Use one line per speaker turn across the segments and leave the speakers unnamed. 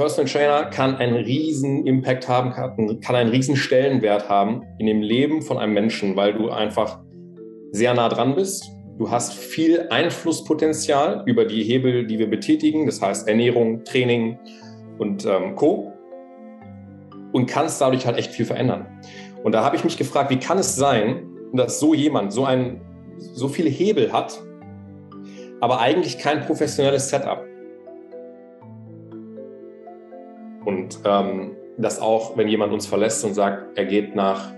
Personal Trainer kann einen riesen Impact haben, kann einen riesen Stellenwert haben in dem Leben von einem Menschen, weil du einfach sehr nah dran bist. Du hast viel Einflusspotenzial über die Hebel, die wir betätigen, das heißt Ernährung, Training und ähm, Co. Und kannst dadurch halt echt viel verändern. Und da habe ich mich gefragt, wie kann es sein, dass so jemand so, ein, so viele Hebel hat, aber eigentlich kein professionelles Setup? Und ähm, dass auch, wenn jemand uns verlässt und sagt, er geht nach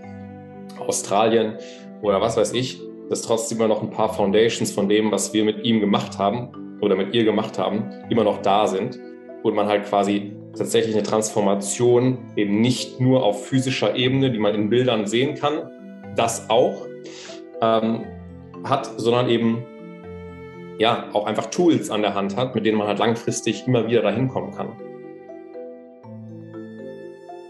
Australien oder was weiß ich, dass trotzdem immer noch ein paar Foundations von dem, was wir mit ihm gemacht haben oder mit ihr gemacht haben, immer noch da sind und man halt quasi tatsächlich eine Transformation eben nicht nur auf physischer Ebene, die man in Bildern sehen kann, das auch ähm, hat, sondern eben ja auch einfach Tools an der Hand hat, mit denen man halt langfristig immer wieder dahin kommen kann.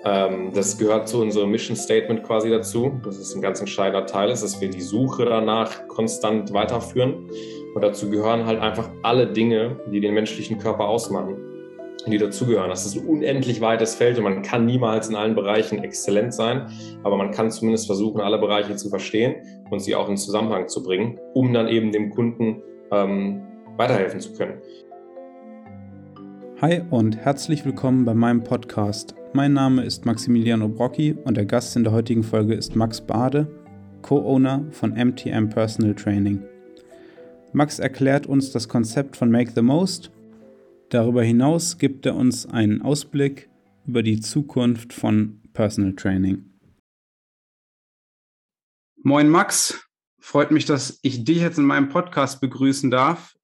Ähm, das gehört zu unserem Mission Statement quasi dazu. Das ist ein ganz entscheidender Teil, ist, dass wir die Suche danach konstant weiterführen. Und dazu gehören halt einfach alle Dinge, die den menschlichen Körper ausmachen, die dazugehören. Das ist ein unendlich weites Feld und man kann niemals in allen Bereichen exzellent sein, aber man kann zumindest versuchen, alle Bereiche zu verstehen und sie auch in Zusammenhang zu bringen, um dann eben dem Kunden ähm, weiterhelfen zu können.
Hi und herzlich willkommen bei meinem Podcast mein Name ist Maximiliano Brocchi und der Gast in der heutigen Folge ist Max Bade, Co-Owner von MTM Personal Training. Max erklärt uns das Konzept von Make the Most. Darüber hinaus gibt er uns einen Ausblick über die Zukunft von Personal Training. Moin Max, freut mich, dass ich dich jetzt in meinem Podcast begrüßen darf.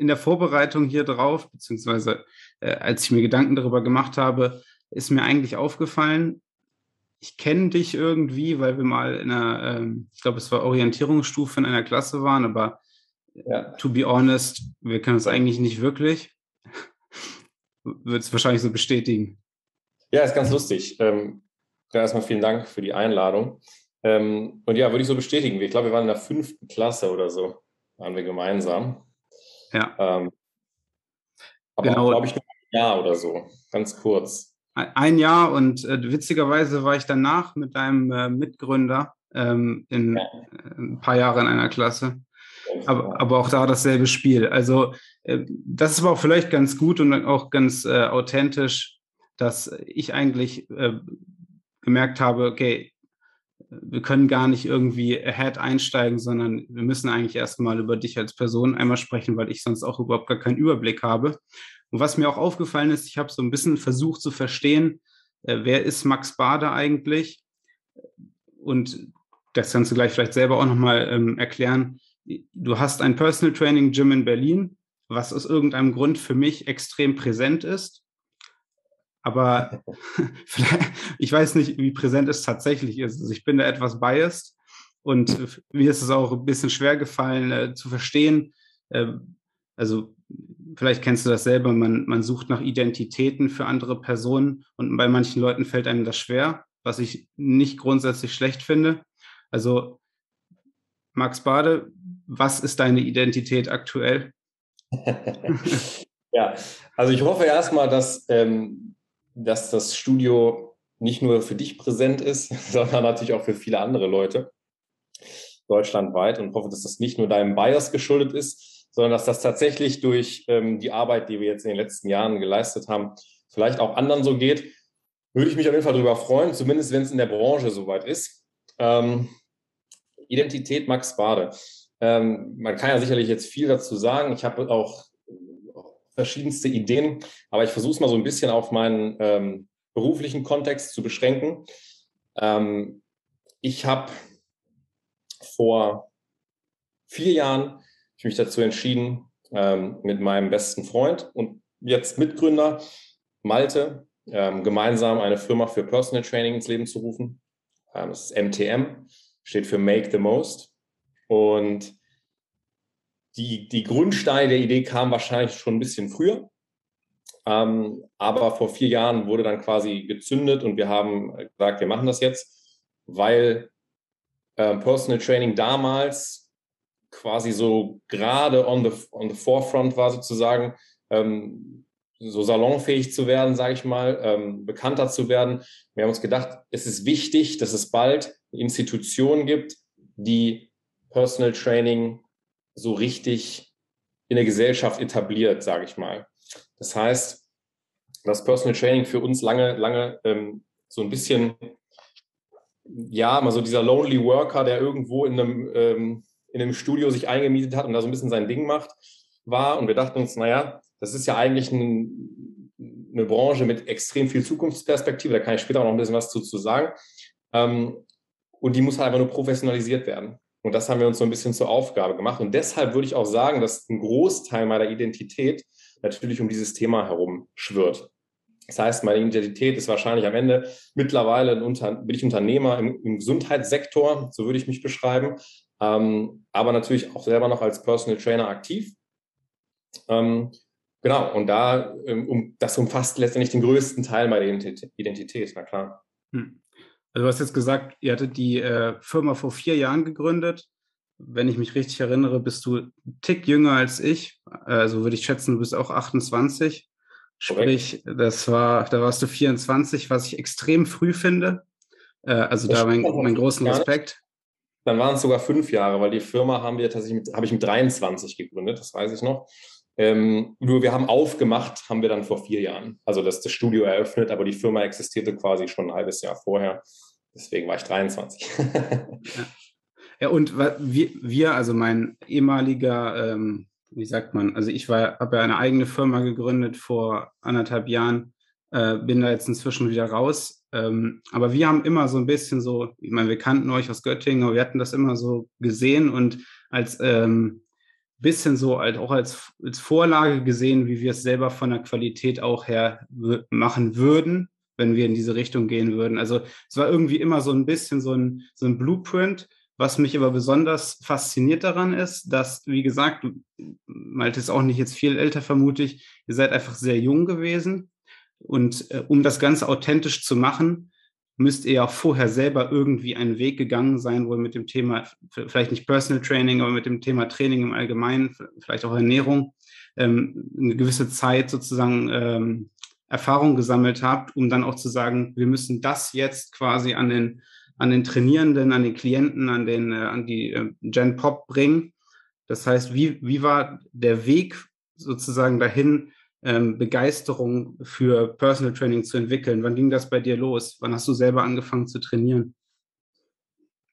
In der Vorbereitung hier drauf, beziehungsweise äh, als ich mir Gedanken darüber gemacht habe, ist mir eigentlich aufgefallen, ich kenne dich irgendwie, weil wir mal in einer, ähm, ich glaube, es war Orientierungsstufe in einer Klasse waren, aber ja. to be honest, wir kennen uns eigentlich nicht wirklich. Wird es wahrscheinlich so bestätigen.
Ja, ist ganz lustig. Ähm, erstmal vielen Dank für die Einladung. Ähm, und ja, würde ich so bestätigen. Ich glaube, wir waren in der fünften Klasse oder so, waren wir gemeinsam.
Ja. Ähm,
aber genau. glaube ich, nur ein Jahr oder so, ganz kurz
ein Jahr und äh, witzigerweise war ich danach mit deinem äh, Mitgründer ähm, in ja. Äh, ein paar Jahren in einer Klasse. Aber, aber auch da dasselbe Spiel. Also äh, das ist aber auch vielleicht ganz gut und auch ganz äh, authentisch, dass ich eigentlich äh, gemerkt habe, okay, wir können gar nicht irgendwie ahead einsteigen, sondern wir müssen eigentlich erstmal über dich als Person einmal sprechen, weil ich sonst auch überhaupt gar keinen Überblick habe. Und was mir auch aufgefallen ist, ich habe so ein bisschen versucht zu verstehen, äh, wer ist Max Bade eigentlich? Und das kannst du gleich vielleicht selber auch nochmal ähm, erklären. Du hast ein Personal Training Gym in Berlin, was aus irgendeinem Grund für mich extrem präsent ist. Aber ich weiß nicht, wie präsent es tatsächlich ist. Also ich bin da etwas biased und mir ist es auch ein bisschen schwer gefallen äh, zu verstehen. Äh, also vielleicht kennst du das selber, man, man sucht nach Identitäten für andere Personen und bei manchen Leuten fällt einem das schwer, was ich nicht grundsätzlich schlecht finde. Also Max Bade, was ist deine Identität aktuell?
ja, also ich hoffe erstmal, dass, ähm, dass das Studio nicht nur für dich präsent ist, sondern natürlich auch für viele andere Leute deutschlandweit und hoffe, dass das nicht nur deinem Bias geschuldet ist, sondern dass das tatsächlich durch ähm, die Arbeit, die wir jetzt in den letzten Jahren geleistet haben, vielleicht auch anderen so geht, würde ich mich auf jeden Fall darüber freuen, zumindest wenn es in der Branche soweit ist. Ähm, Identität Max Bade. Ähm, man kann ja sicherlich jetzt viel dazu sagen. Ich habe auch verschiedenste Ideen, aber ich versuche es mal so ein bisschen auf meinen ähm, beruflichen Kontext zu beschränken. Ähm, ich habe vor vier Jahren ich mich dazu entschieden, ähm, mit meinem besten Freund und jetzt Mitgründer Malte ähm, gemeinsam eine Firma für Personal Training ins Leben zu rufen. Ähm, das ist MTM, steht für Make the Most. Und die, die Grundsteine der Idee kamen wahrscheinlich schon ein bisschen früher. Ähm, aber vor vier Jahren wurde dann quasi gezündet und wir haben gesagt, wir machen das jetzt, weil äh, Personal Training damals quasi so gerade on the, on the forefront war sozusagen, ähm, so salonfähig zu werden, sage ich mal, ähm, bekannter zu werden. Wir haben uns gedacht, es ist wichtig, dass es bald eine Institution gibt, die Personal Training so richtig in der Gesellschaft etabliert, sage ich mal. Das heißt, dass Personal Training für uns lange, lange ähm, so ein bisschen, ja, mal so dieser Lonely Worker, der irgendwo in einem, ähm, in einem Studio sich eingemietet hat und da so ein bisschen sein Ding macht, war. Und wir dachten uns, naja, das ist ja eigentlich ein, eine Branche mit extrem viel Zukunftsperspektive. Da kann ich später auch noch ein bisschen was zu, zu sagen. Ähm, und die muss halt einfach nur professionalisiert werden. Und das haben wir uns so ein bisschen zur Aufgabe gemacht. Und deshalb würde ich auch sagen, dass ein Großteil meiner Identität natürlich um dieses Thema herum schwirrt. Das heißt, meine Identität ist wahrscheinlich am Ende mittlerweile Unter bin ich Unternehmer im, im, Gesundheitssektor, so würde ich mich beschreiben, ähm, aber natürlich auch selber noch als Personal Trainer aktiv. Ähm, Genau, und da, ähm, um, das umfasst letztendlich den größten Teil meiner Identität, na klar. Hm.
Also du hast jetzt gesagt, ihr hattet die äh, Firma vor vier Jahren gegründet. Wenn ich mich richtig erinnere, bist du ein Tick jünger als ich. Also würde ich schätzen, du bist auch 28. Sprich, das war, da warst du 24, was ich extrem früh finde. Äh, also das da mein, meinen großen Respekt.
Dann waren es sogar fünf Jahre, weil die Firma haben wir tatsächlich habe ich mit 23 gegründet, das weiß ich noch. Ähm, nur wir haben aufgemacht, haben wir dann vor vier Jahren. Also das, das Studio eröffnet, aber die Firma existierte quasi schon ein halbes Jahr vorher. Deswegen war ich 23.
ja. und wir, wir, also mein ehemaliger, ähm, wie sagt man, also ich habe ja eine eigene Firma gegründet vor anderthalb Jahren, äh, bin da jetzt inzwischen wieder raus. Ähm, aber wir haben immer so ein bisschen so, ich meine, wir kannten euch aus Göttingen, aber wir hatten das immer so gesehen und als ähm, bisschen so halt auch als, als Vorlage gesehen, wie wir es selber von der Qualität auch her machen würden, wenn wir in diese Richtung gehen würden. Also es war irgendwie immer so ein bisschen so ein, so ein Blueprint. Was mich aber besonders fasziniert daran ist, dass, wie gesagt, Malte ist auch nicht jetzt viel älter, vermute ich, ihr seid einfach sehr jung gewesen. Und äh, um das Ganze authentisch zu machen, müsst ihr auch vorher selber irgendwie einen Weg gegangen sein, wohl mit dem Thema, vielleicht nicht Personal Training, aber mit dem Thema Training im Allgemeinen, vielleicht auch Ernährung, ähm, eine gewisse Zeit sozusagen ähm, Erfahrung gesammelt habt, um dann auch zu sagen, wir müssen das jetzt quasi an den, an den Trainierenden, an den Klienten, an, den, äh, an die äh, Gen Pop bringen. Das heißt, wie, wie war der Weg sozusagen dahin, ähm, Begeisterung für Personal Training zu entwickeln? Wann ging das bei dir los? Wann hast du selber angefangen zu trainieren?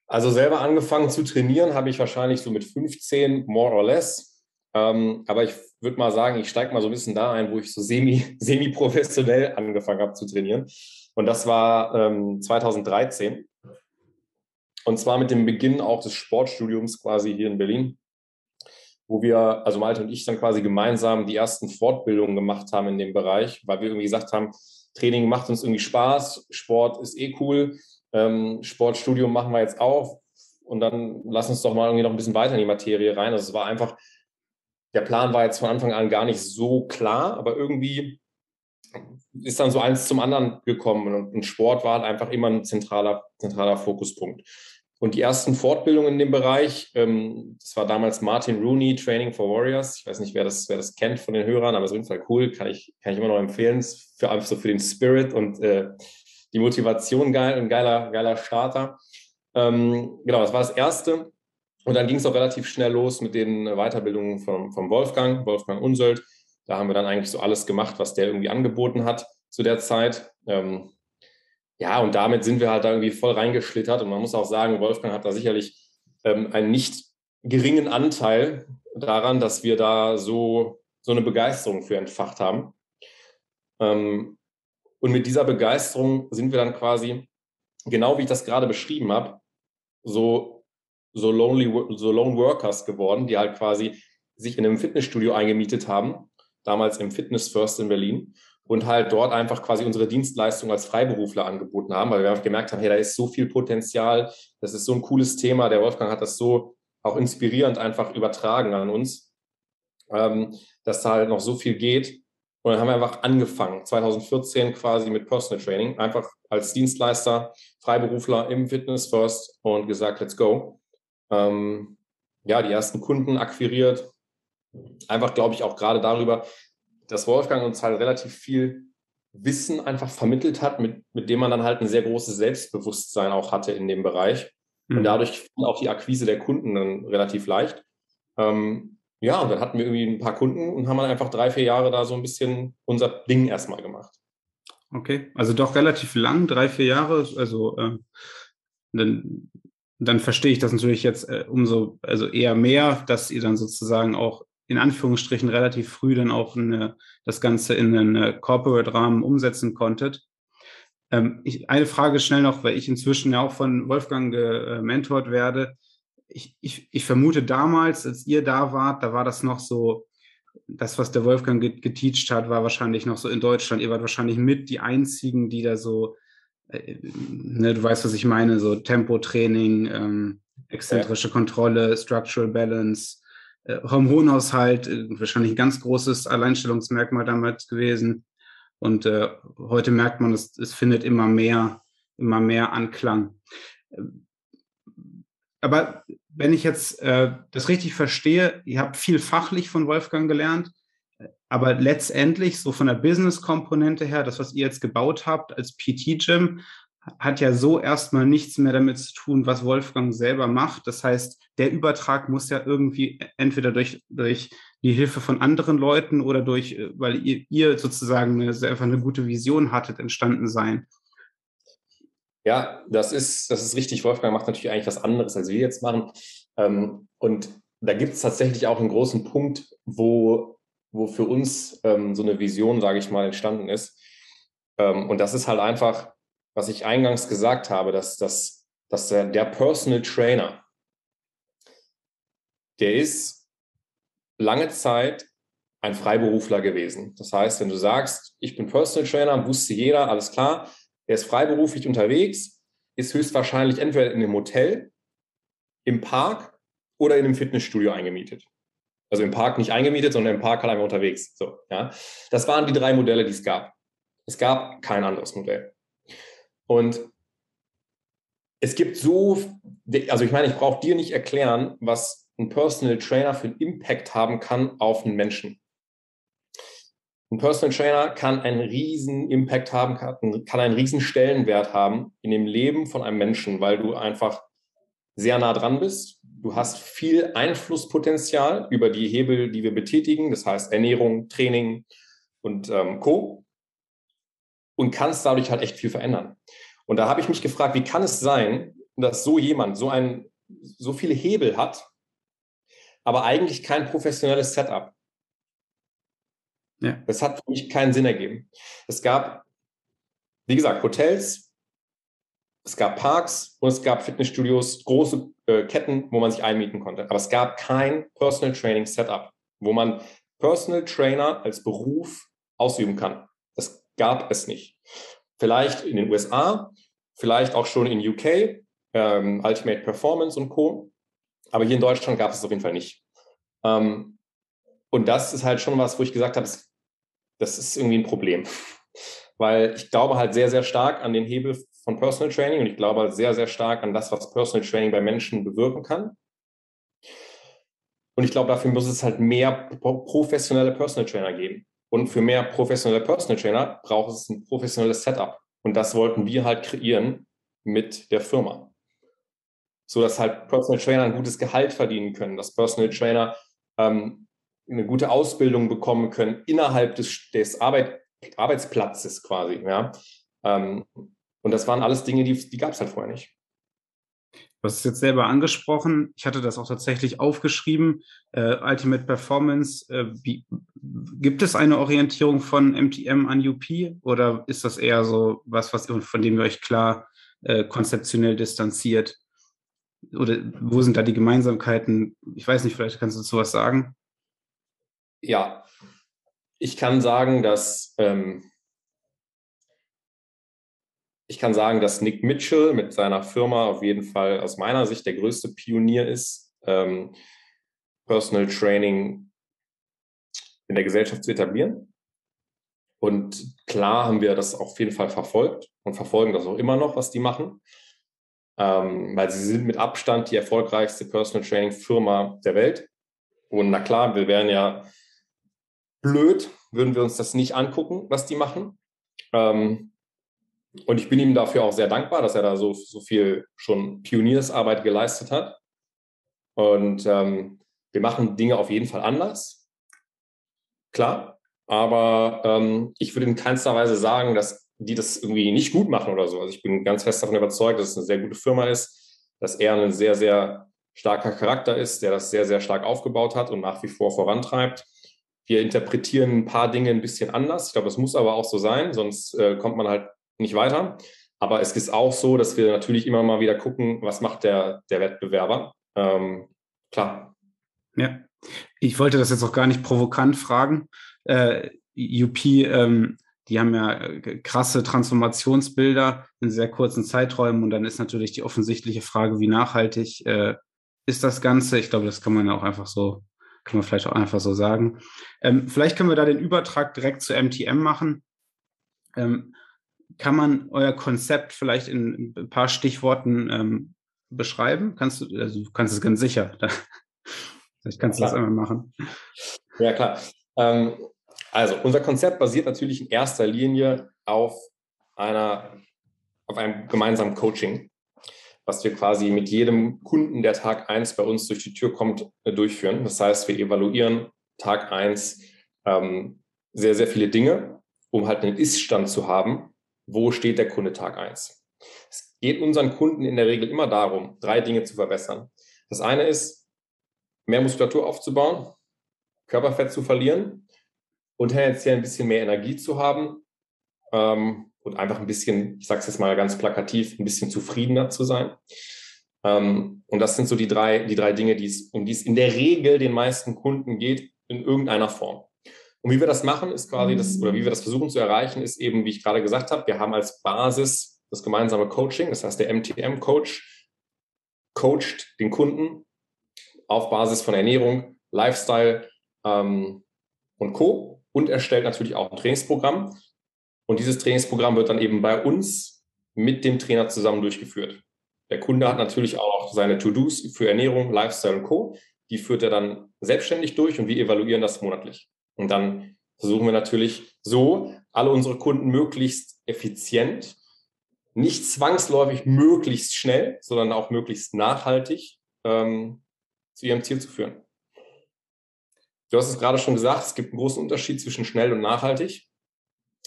Also selber angefangen zu trainieren habe ich wahrscheinlich so mit 15, more or less. Ähm, aber ich würde mal sagen, ich steige mal so ein bisschen da ein, wo ich so semi, semi-professionell angefangen habe zu trainieren. Und das war ähm, 2013. Und zwar mit dem Beginn auch des Sportstudiums quasi hier in Berlin wo wir, also Malte und ich dann quasi gemeinsam die ersten Fortbildungen gemacht haben in dem Bereich, weil wir irgendwie gesagt haben, Training macht uns irgendwie Spaß, Sport ist eh cool, ähm, Sportstudium machen wir jetzt auch und dann lass uns doch mal irgendwie noch ein bisschen weiter in die Materie rein. Also es war einfach, der Plan war jetzt von Anfang an gar nicht so klar, aber irgendwie ist dann so eins zum anderen gekommen und, Sport war halt einfach immer ein zentraler, zentraler Fokuspunkt. Und die ersten Fortbildungen in dem Bereich, ähm, das war damals Martin Rooney, Training for Warriors. Ich weiß nicht, wer das, wer das kennt von den Hörern, aber es ist auf jeden Fall cool, kann ich, kann ich immer noch empfehlen. Für einfach so für den Spirit und äh, die Motivation geil, ein geiler, geiler Starter. Ähm, genau, das war das erste. Und dann ging es auch relativ schnell los mit den Weiterbildungen vom, vom Wolfgang, Wolfgang Unsöld. Da haben wir dann eigentlich so alles gemacht, was der irgendwie angeboten hat zu der Zeit. Ähm, ja, und damit sind wir halt da irgendwie voll reingeschlittert. Und man muss auch sagen, Wolfgang hat da sicherlich ähm, einen nicht geringen Anteil daran, dass wir da so, so eine Begeisterung für entfacht haben. Ähm, und mit dieser Begeisterung sind wir dann quasi, genau wie ich das gerade beschrieben habe, so, so, lonely, so Lone Workers geworden, die halt quasi sich in einem Fitnessstudio eingemietet haben, damals im Fitness First in Berlin und halt dort einfach quasi unsere Dienstleistung als Freiberufler angeboten haben, weil wir einfach gemerkt haben, hey, da ist so viel Potenzial, das ist so ein cooles Thema. Der Wolfgang hat das so auch inspirierend einfach übertragen an uns, ähm, dass da halt noch so viel geht. Und dann haben wir einfach angefangen, 2014 quasi mit Personal Training, einfach als Dienstleister, Freiberufler im Fitness First und gesagt, let's go. Ähm, ja, die ersten Kunden akquiriert. Einfach, glaube ich, auch gerade darüber, dass Wolfgang uns halt relativ viel Wissen einfach vermittelt hat, mit, mit dem man dann halt ein sehr großes Selbstbewusstsein auch hatte in dem Bereich. Mhm. Und dadurch auch die Akquise der Kunden dann relativ leicht. Ähm, ja, und dann hatten wir irgendwie ein paar Kunden und haben dann einfach drei, vier Jahre da so ein bisschen unser Ding erstmal gemacht.
Okay, also doch relativ lang, drei, vier Jahre. Also äh, dann, dann verstehe ich das natürlich jetzt äh, umso, also eher mehr, dass ihr dann sozusagen auch in Anführungsstrichen relativ früh dann auch eine, das Ganze in einen äh, Corporate-Rahmen umsetzen konntet. Ähm, ich, eine Frage schnell noch, weil ich inzwischen ja auch von Wolfgang gementort werde. Ich, ich, ich vermute damals, als ihr da wart, da war das noch so, das, was der Wolfgang geteacht hat, war wahrscheinlich noch so in Deutschland. Ihr wart wahrscheinlich mit die einzigen, die da so, äh, ne, du weißt, was ich meine, so Tempotraining, ähm, exzentrische. Kontrolle, Structural Balance, äh, Hormonhaushalt, äh, wahrscheinlich ein ganz großes Alleinstellungsmerkmal damals gewesen. Und äh, heute merkt man, es, es findet immer mehr, immer mehr Anklang. Aber wenn ich jetzt äh, das richtig verstehe, ihr habt viel fachlich von Wolfgang gelernt, aber letztendlich so von der Business-Komponente her, das, was ihr jetzt gebaut habt als PT-Gym, hat ja so erstmal nichts mehr damit zu tun, was Wolfgang selber macht. Das heißt, der Übertrag muss ja irgendwie entweder durch, durch die Hilfe von anderen Leuten oder durch, äh, weil ihr, ihr sozusagen eine, einfach eine gute Vision hattet, entstanden sein.
Ja, das ist, das ist richtig. Wolfgang macht natürlich eigentlich was anderes, als wir jetzt machen. Ähm, und da gibt es tatsächlich auch einen großen Punkt, wo, wo für uns ähm, so eine Vision, sage ich mal, entstanden ist. Ähm, und das ist halt einfach, was ich eingangs gesagt habe, dass, dass, dass der, der Personal Trainer, der ist lange Zeit ein Freiberufler gewesen. Das heißt, wenn du sagst, ich bin Personal Trainer, wusste jeder, alles klar, der ist freiberuflich unterwegs, ist höchstwahrscheinlich entweder in einem Hotel, im Park oder in einem Fitnessstudio eingemietet. Also im Park nicht eingemietet, sondern im Park halt einfach unterwegs. So, ja. Das waren die drei Modelle, die es gab. Es gab kein anderes Modell. Und es gibt so, also ich meine, ich brauche dir nicht erklären, was ein Personal Trainer für einen Impact haben kann auf einen Menschen. Ein Personal Trainer kann einen riesen Impact haben, kann einen riesen Stellenwert haben in dem Leben von einem Menschen, weil du einfach sehr nah dran bist. Du hast viel Einflusspotenzial über die Hebel, die wir betätigen, das heißt Ernährung, Training und ähm, Co und kannst dadurch halt echt viel verändern. Und da habe ich mich gefragt, wie kann es sein, dass so jemand so ein so viele Hebel hat, aber eigentlich kein professionelles Setup. Ja. Das hat für mich keinen Sinn ergeben. Es gab, wie gesagt, Hotels, es gab Parks und es gab Fitnessstudios, große äh, Ketten, wo man sich einmieten konnte. Aber es gab kein Personal Training Setup, wo man Personal Trainer als Beruf ausüben kann gab es nicht. Vielleicht in den USA, vielleicht auch schon in UK, ähm, Ultimate Performance und Co. Aber hier in Deutschland gab es es auf jeden Fall nicht. Ähm, und das ist halt schon was, wo ich gesagt habe, das ist irgendwie ein Problem. Weil ich glaube halt sehr, sehr stark an den Hebel von Personal Training und ich glaube halt sehr, sehr stark an das, was Personal Training bei Menschen bewirken kann. Und ich glaube, dafür muss es halt mehr professionelle Personal Trainer geben. Und für mehr professionelle Personal Trainer braucht es ein professionelles Setup. Und das wollten wir halt kreieren mit der Firma. So dass halt Personal Trainer ein gutes Gehalt verdienen können, dass Personal Trainer ähm, eine gute Ausbildung bekommen können innerhalb des, des Arbeit, Arbeitsplatzes quasi. Ja? Ähm, und das waren alles Dinge, die, die gab es halt vorher nicht.
Hast es jetzt selber angesprochen. Ich hatte das auch tatsächlich aufgeschrieben. Äh, Ultimate Performance. Äh, wie, gibt es eine Orientierung von MTM an UP oder ist das eher so was, was von dem ihr euch klar äh, konzeptionell distanziert? Oder wo sind da die Gemeinsamkeiten? Ich weiß nicht, vielleicht kannst du dazu was sagen.
Ja, ich kann sagen, dass ähm, ich kann sagen, dass Nick Mitchell mit seiner Firma auf jeden Fall aus meiner Sicht der größte Pionier ist, ähm, Personal Training in der Gesellschaft zu etablieren. Und klar haben wir das auf jeden Fall verfolgt und verfolgen das auch immer noch, was die machen, ähm, weil sie sind mit Abstand die erfolgreichste Personal Training Firma der Welt. Und na klar, wir wären ja blöd, würden wir uns das nicht angucken, was die machen. Ähm, und ich bin ihm dafür auch sehr dankbar, dass er da so, so viel schon Pioniersarbeit geleistet hat. Und ähm, wir machen Dinge auf jeden Fall anders. Klar. Aber ähm, ich würde in keinster Weise sagen, dass die das irgendwie nicht gut machen oder so. Also ich bin ganz fest davon überzeugt, dass es eine sehr gute Firma ist, dass er ein sehr, sehr starker Charakter ist, der das sehr, sehr stark aufgebaut hat und nach wie vor vorantreibt. Wir interpretieren ein paar Dinge ein bisschen anders. Ich glaube, das muss aber auch so sein, sonst äh, kommt man halt nicht weiter. Aber es ist auch so, dass wir natürlich immer mal wieder gucken, was macht der, der Wettbewerber. Ähm, klar.
Ja, ich wollte das jetzt auch gar nicht provokant fragen. Äh, UP, ähm, die haben ja äh, krasse Transformationsbilder in sehr kurzen Zeiträumen und dann ist natürlich die offensichtliche Frage, wie nachhaltig äh, ist das Ganze? Ich glaube, das kann man auch einfach so, kann man vielleicht auch einfach so sagen. Ähm, vielleicht können wir da den Übertrag direkt zu MTM machen. Ähm, kann man euer Konzept vielleicht in ein paar Stichworten ähm, beschreiben? Kannst du, also du kannst es ganz sicher. vielleicht kannst du das einmal machen.
Ja, klar. Ähm, also, unser Konzept basiert natürlich in erster Linie auf einer, auf einem gemeinsamen Coaching, was wir quasi mit jedem Kunden, der Tag 1 bei uns durch die Tür kommt, äh, durchführen. Das heißt, wir evaluieren Tag 1 ähm, sehr, sehr viele Dinge, um halt einen Ist-Stand zu haben, wo steht der Kunde Tag 1. Es geht unseren Kunden in der Regel immer darum, drei Dinge zu verbessern. Das eine ist, mehr Muskulatur aufzubauen, Körperfett zu verlieren und tendenziell ein bisschen mehr Energie zu haben ähm, und einfach ein bisschen, ich sage es jetzt mal ganz plakativ, ein bisschen zufriedener zu sein. Ähm, und das sind so die drei, die drei Dinge, die um die es in der Regel den meisten Kunden geht, in irgendeiner Form. Und wie wir das machen, ist quasi das, oder wie wir das versuchen zu erreichen, ist eben, wie ich gerade gesagt habe, wir haben als Basis das gemeinsame Coaching. Das heißt, der MTM-Coach coacht den Kunden auf Basis von Ernährung, Lifestyle ähm, und Co. und erstellt natürlich auch ein Trainingsprogramm. Und dieses Trainingsprogramm wird dann eben bei uns mit dem Trainer zusammen durchgeführt. Der Kunde hat natürlich auch seine To-Dos für Ernährung, Lifestyle und Co. Die führt er dann selbstständig durch und wir evaluieren das monatlich. Und dann versuchen wir natürlich so, alle unsere Kunden möglichst effizient, nicht zwangsläufig möglichst schnell, sondern auch möglichst nachhaltig ähm, zu ihrem Ziel zu führen. Du hast es gerade schon gesagt, es gibt einen großen Unterschied zwischen schnell und nachhaltig.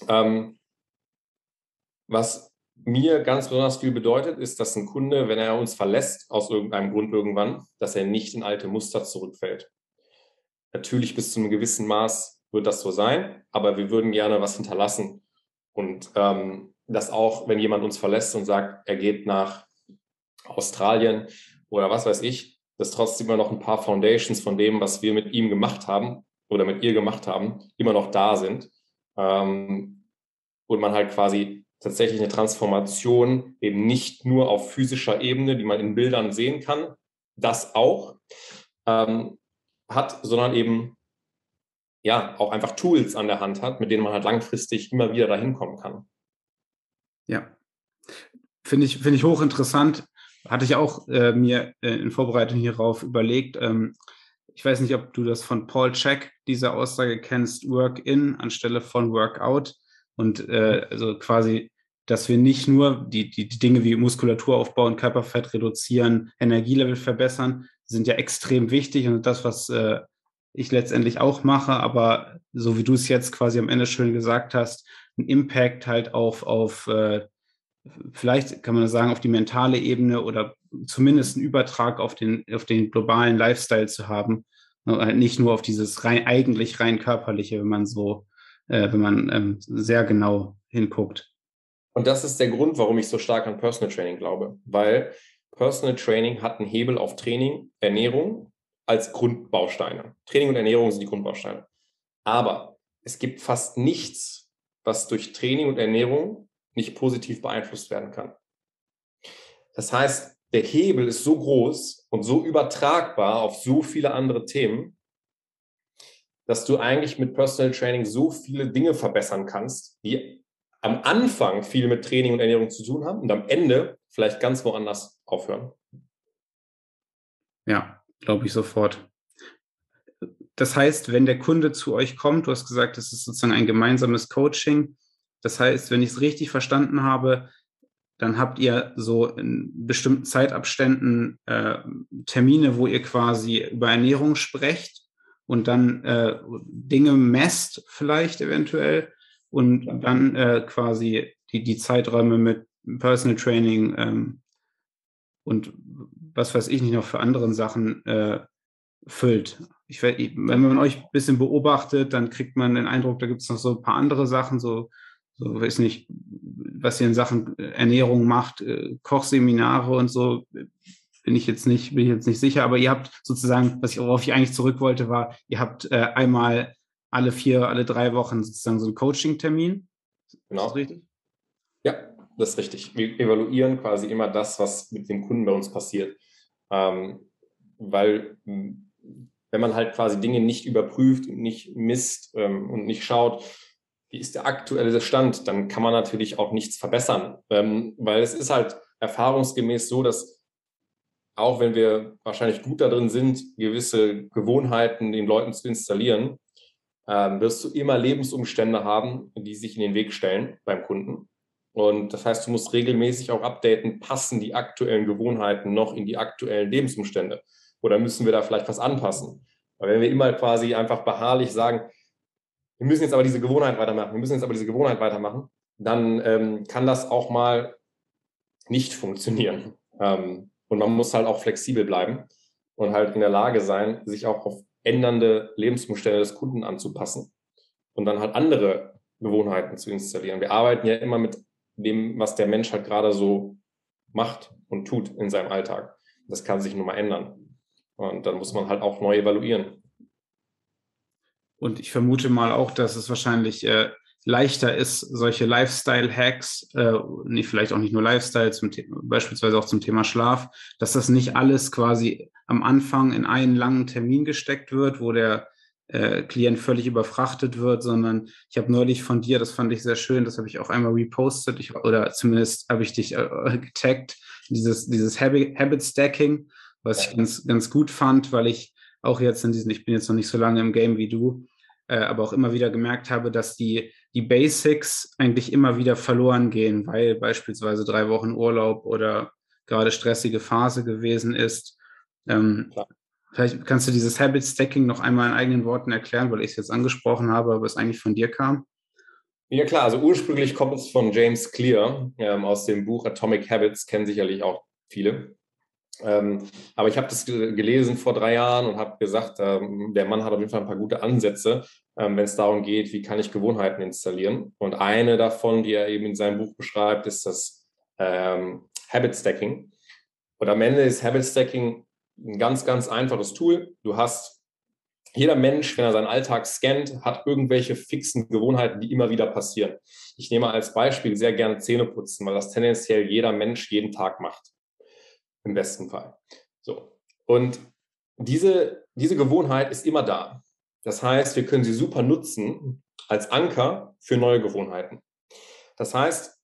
Ähm, was mir ganz besonders viel bedeutet, ist, dass ein Kunde, wenn er uns verlässt, aus irgendeinem Grund irgendwann, dass er nicht in alte Muster zurückfällt. Natürlich bis zu einem gewissen Maß wird das so sein, aber wir würden gerne was hinterlassen. Und ähm, das auch, wenn jemand uns verlässt und sagt, er geht nach Australien oder was weiß ich, dass trotzdem immer noch ein paar Foundations von dem, was wir mit ihm gemacht haben oder mit ihr gemacht haben, immer noch da sind. Ähm, und man halt quasi tatsächlich eine Transformation eben nicht nur auf physischer Ebene, die man in Bildern sehen kann, das auch, ähm, hat, sondern eben ja auch einfach Tools an der Hand hat, mit denen man halt langfristig immer wieder dahin kommen kann.
Ja, finde ich, finde ich hochinteressant. Hatte ich auch äh, mir äh, in Vorbereitung hierauf überlegt. Ähm, ich weiß nicht, ob du das von Paul Check, diese Aussage kennst, Work in anstelle von Workout. Und äh, also quasi, dass wir nicht nur die, die, die Dinge wie Muskulatur aufbauen, Körperfett reduzieren, Energielevel verbessern, sind ja extrem wichtig und das, was äh, ich letztendlich auch mache, aber so wie du es jetzt quasi am Ende schön gesagt hast, ein Impact halt auf, auf äh, vielleicht kann man sagen, auf die mentale Ebene oder zumindest einen Übertrag auf den, auf den globalen Lifestyle zu haben. Halt nicht nur auf dieses rein, eigentlich rein körperliche, wenn man so, äh, wenn man ähm, sehr genau hinguckt.
Und das ist der Grund, warum ich so stark an Personal Training glaube, weil Personal Training hat einen Hebel auf Training, Ernährung als Grundbausteine. Training und Ernährung sind die Grundbausteine. Aber es gibt fast nichts, was durch Training und Ernährung nicht positiv beeinflusst werden kann. Das heißt, der Hebel ist so groß und so übertragbar auf so viele andere Themen, dass du eigentlich mit Personal Training so viele Dinge verbessern kannst, die am Anfang viel mit Training und Ernährung zu tun haben und am Ende vielleicht ganz woanders aufhören.
Ja, glaube ich sofort. das heißt, wenn der Kunde zu euch kommt, du hast gesagt, das ist sozusagen ein gemeinsames Coaching. Das heißt, wenn ich es richtig verstanden habe, dann habt ihr so in bestimmten Zeitabständen äh, Termine, wo ihr quasi über Ernährung sprecht und dann äh, Dinge messt, vielleicht eventuell, und dann äh, quasi die, die Zeiträume mit Personal Training ähm, und was weiß ich nicht noch für anderen Sachen äh, füllt. Ich, wenn man euch ein bisschen beobachtet, dann kriegt man den Eindruck, da gibt es noch so ein paar andere Sachen, so, so weiß nicht, was ihr in Sachen Ernährung macht, äh, Kochseminare und so, bin ich jetzt nicht, bin ich jetzt nicht sicher, aber ihr habt sozusagen, was ich, worauf ich eigentlich zurück wollte, war, ihr habt äh, einmal alle vier, alle drei Wochen sozusagen so einen Coaching-Termin.
Genau. Ist das richtig? Ja, das ist richtig. Wir evaluieren quasi immer das, was mit dem Kunden bei uns passiert. Ähm, weil wenn man halt quasi Dinge nicht überprüft und nicht misst ähm, und nicht schaut, wie ist der aktuelle Stand, dann kann man natürlich auch nichts verbessern. Ähm, weil es ist halt erfahrungsgemäß so, dass auch wenn wir wahrscheinlich gut darin sind, gewisse Gewohnheiten den Leuten zu installieren, ähm, wirst du immer Lebensumstände haben, die sich in den Weg stellen beim Kunden. Und das heißt, du musst regelmäßig auch updaten, passen die aktuellen Gewohnheiten noch in die aktuellen Lebensumstände? Oder müssen wir da vielleicht was anpassen? Weil wenn wir immer quasi einfach beharrlich sagen, wir müssen jetzt aber diese Gewohnheit weitermachen, wir müssen jetzt aber diese Gewohnheit weitermachen, dann ähm, kann das auch mal nicht funktionieren. Ähm, und man muss halt auch flexibel bleiben und halt in der Lage sein, sich auch auf ändernde Lebensumstände des Kunden anzupassen und dann halt andere Gewohnheiten zu installieren. Wir arbeiten ja immer mit dem, was der Mensch halt gerade so macht und tut in seinem Alltag. Das kann sich nun mal ändern. Und dann muss man halt auch neu evaluieren.
Und ich vermute mal auch, dass es wahrscheinlich äh, leichter ist, solche Lifestyle-Hacks, äh, nee, vielleicht auch nicht nur Lifestyle, zum beispielsweise auch zum Thema Schlaf, dass das nicht alles quasi am Anfang in einen langen Termin gesteckt wird, wo der äh, Klient völlig überfrachtet wird, sondern ich habe neulich von dir, das fand ich sehr schön, das habe ich auch einmal repostet, ich, oder zumindest habe ich dich äh, getaggt, dieses, dieses Habit, Habit Stacking, was ich ganz, ganz gut fand, weil ich auch jetzt in diesen, ich bin jetzt noch nicht so lange im Game wie du, äh, aber auch immer wieder gemerkt habe, dass die, die Basics eigentlich immer wieder verloren gehen, weil beispielsweise drei Wochen Urlaub oder gerade stressige Phase gewesen ist. Ähm, vielleicht kannst du dieses Habit Stacking noch einmal in eigenen Worten erklären, weil ich es jetzt angesprochen habe, aber es eigentlich von dir kam.
Ja klar, also ursprünglich kommt es von James Clear ähm, aus dem Buch Atomic Habits, kennen sicherlich auch viele. Ähm, aber ich habe das gelesen vor drei Jahren und habe gesagt, ähm, der Mann hat auf jeden Fall ein paar gute Ansätze, ähm, wenn es darum geht, wie kann ich Gewohnheiten installieren. Und eine davon, die er eben in seinem Buch beschreibt, ist das ähm, Habit Stacking. Und am Ende ist Habit Stacking ein ganz, ganz einfaches Tool. Du hast, jeder Mensch, wenn er seinen Alltag scannt, hat irgendwelche fixen Gewohnheiten, die immer wieder passieren. Ich nehme als Beispiel sehr gerne Zähne putzen, weil das tendenziell jeder Mensch jeden Tag macht im besten Fall. So. Und diese, diese Gewohnheit ist immer da. Das heißt, wir können sie super nutzen als Anker für neue Gewohnheiten. Das heißt,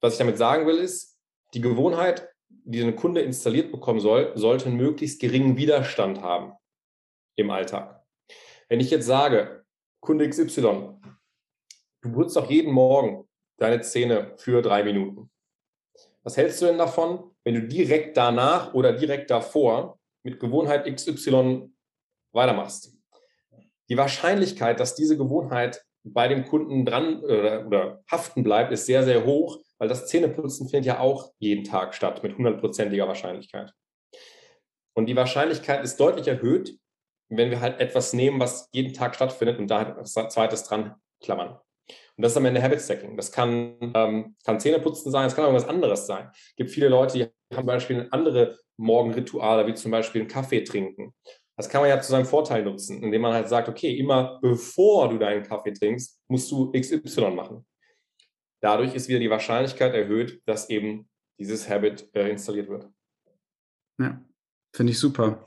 was ich damit sagen will, ist, die Gewohnheit, die ein Kunde installiert bekommen soll, sollte einen möglichst geringen Widerstand haben im Alltag. Wenn ich jetzt sage, Kunde XY, du putzt doch jeden Morgen deine Zähne für drei Minuten. Was hältst du denn davon, wenn du direkt danach oder direkt davor mit Gewohnheit XY weitermachst. Die Wahrscheinlichkeit, dass diese Gewohnheit bei dem Kunden dran oder, oder haften bleibt, ist sehr, sehr hoch, weil das Zähneputzen findet ja auch jeden Tag statt mit hundertprozentiger Wahrscheinlichkeit. Und die Wahrscheinlichkeit ist deutlich erhöht, wenn wir halt etwas nehmen, was jeden Tag stattfindet und da halt was Zweites dran klammern. Und das ist am Ende Habit Stacking. Das kann, ähm, kann Zähneputzen sein, es kann auch irgendwas anderes sein. Es gibt viele Leute, die haben zum Beispiel andere Morgenrituale, wie zum Beispiel einen Kaffee trinken. Das kann man ja zu seinem Vorteil nutzen, indem man halt sagt, okay, immer bevor du deinen Kaffee trinkst, musst du XY machen. Dadurch ist wieder die Wahrscheinlichkeit erhöht, dass eben dieses Habit äh, installiert wird.
Ja, finde ich super.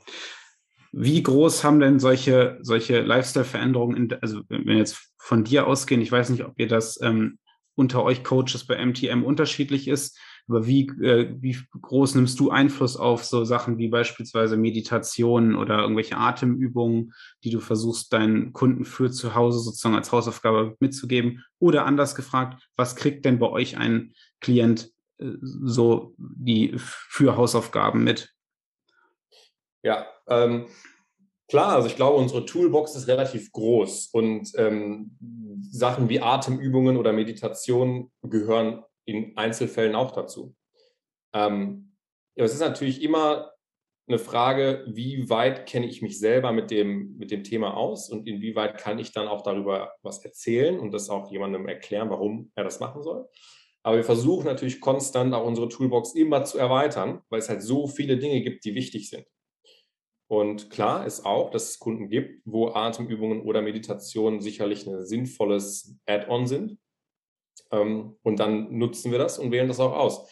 Wie groß haben denn solche, solche Lifestyle-Veränderungen, also wenn jetzt von dir ausgehen, ich weiß nicht, ob ihr das ähm, unter euch Coaches bei MTM unterschiedlich ist, Aber wie, äh, wie groß nimmst du Einfluss auf so Sachen wie beispielsweise Meditation oder irgendwelche Atemübungen, die du versuchst, deinen Kunden für zu Hause sozusagen als Hausaufgabe mitzugeben? Oder anders gefragt, was kriegt denn bei euch ein Klient äh, so die für Hausaufgaben mit?
Ja, ähm, klar, also ich glaube, unsere Toolbox ist relativ groß und ähm, Sachen wie Atemübungen oder Meditation gehören in Einzelfällen auch dazu. Ähm, ja, es ist natürlich immer eine Frage, wie weit kenne ich mich selber mit dem, mit dem Thema aus und inwieweit kann ich dann auch darüber was erzählen und das auch jemandem erklären, warum er das machen soll. Aber wir versuchen natürlich konstant auch unsere Toolbox immer zu erweitern, weil es halt so viele Dinge gibt, die wichtig sind. Und klar ist auch, dass es Kunden gibt, wo Atemübungen oder Meditation sicherlich ein sinnvolles Add-on sind. Ähm, und dann nutzen wir das und wählen das auch aus.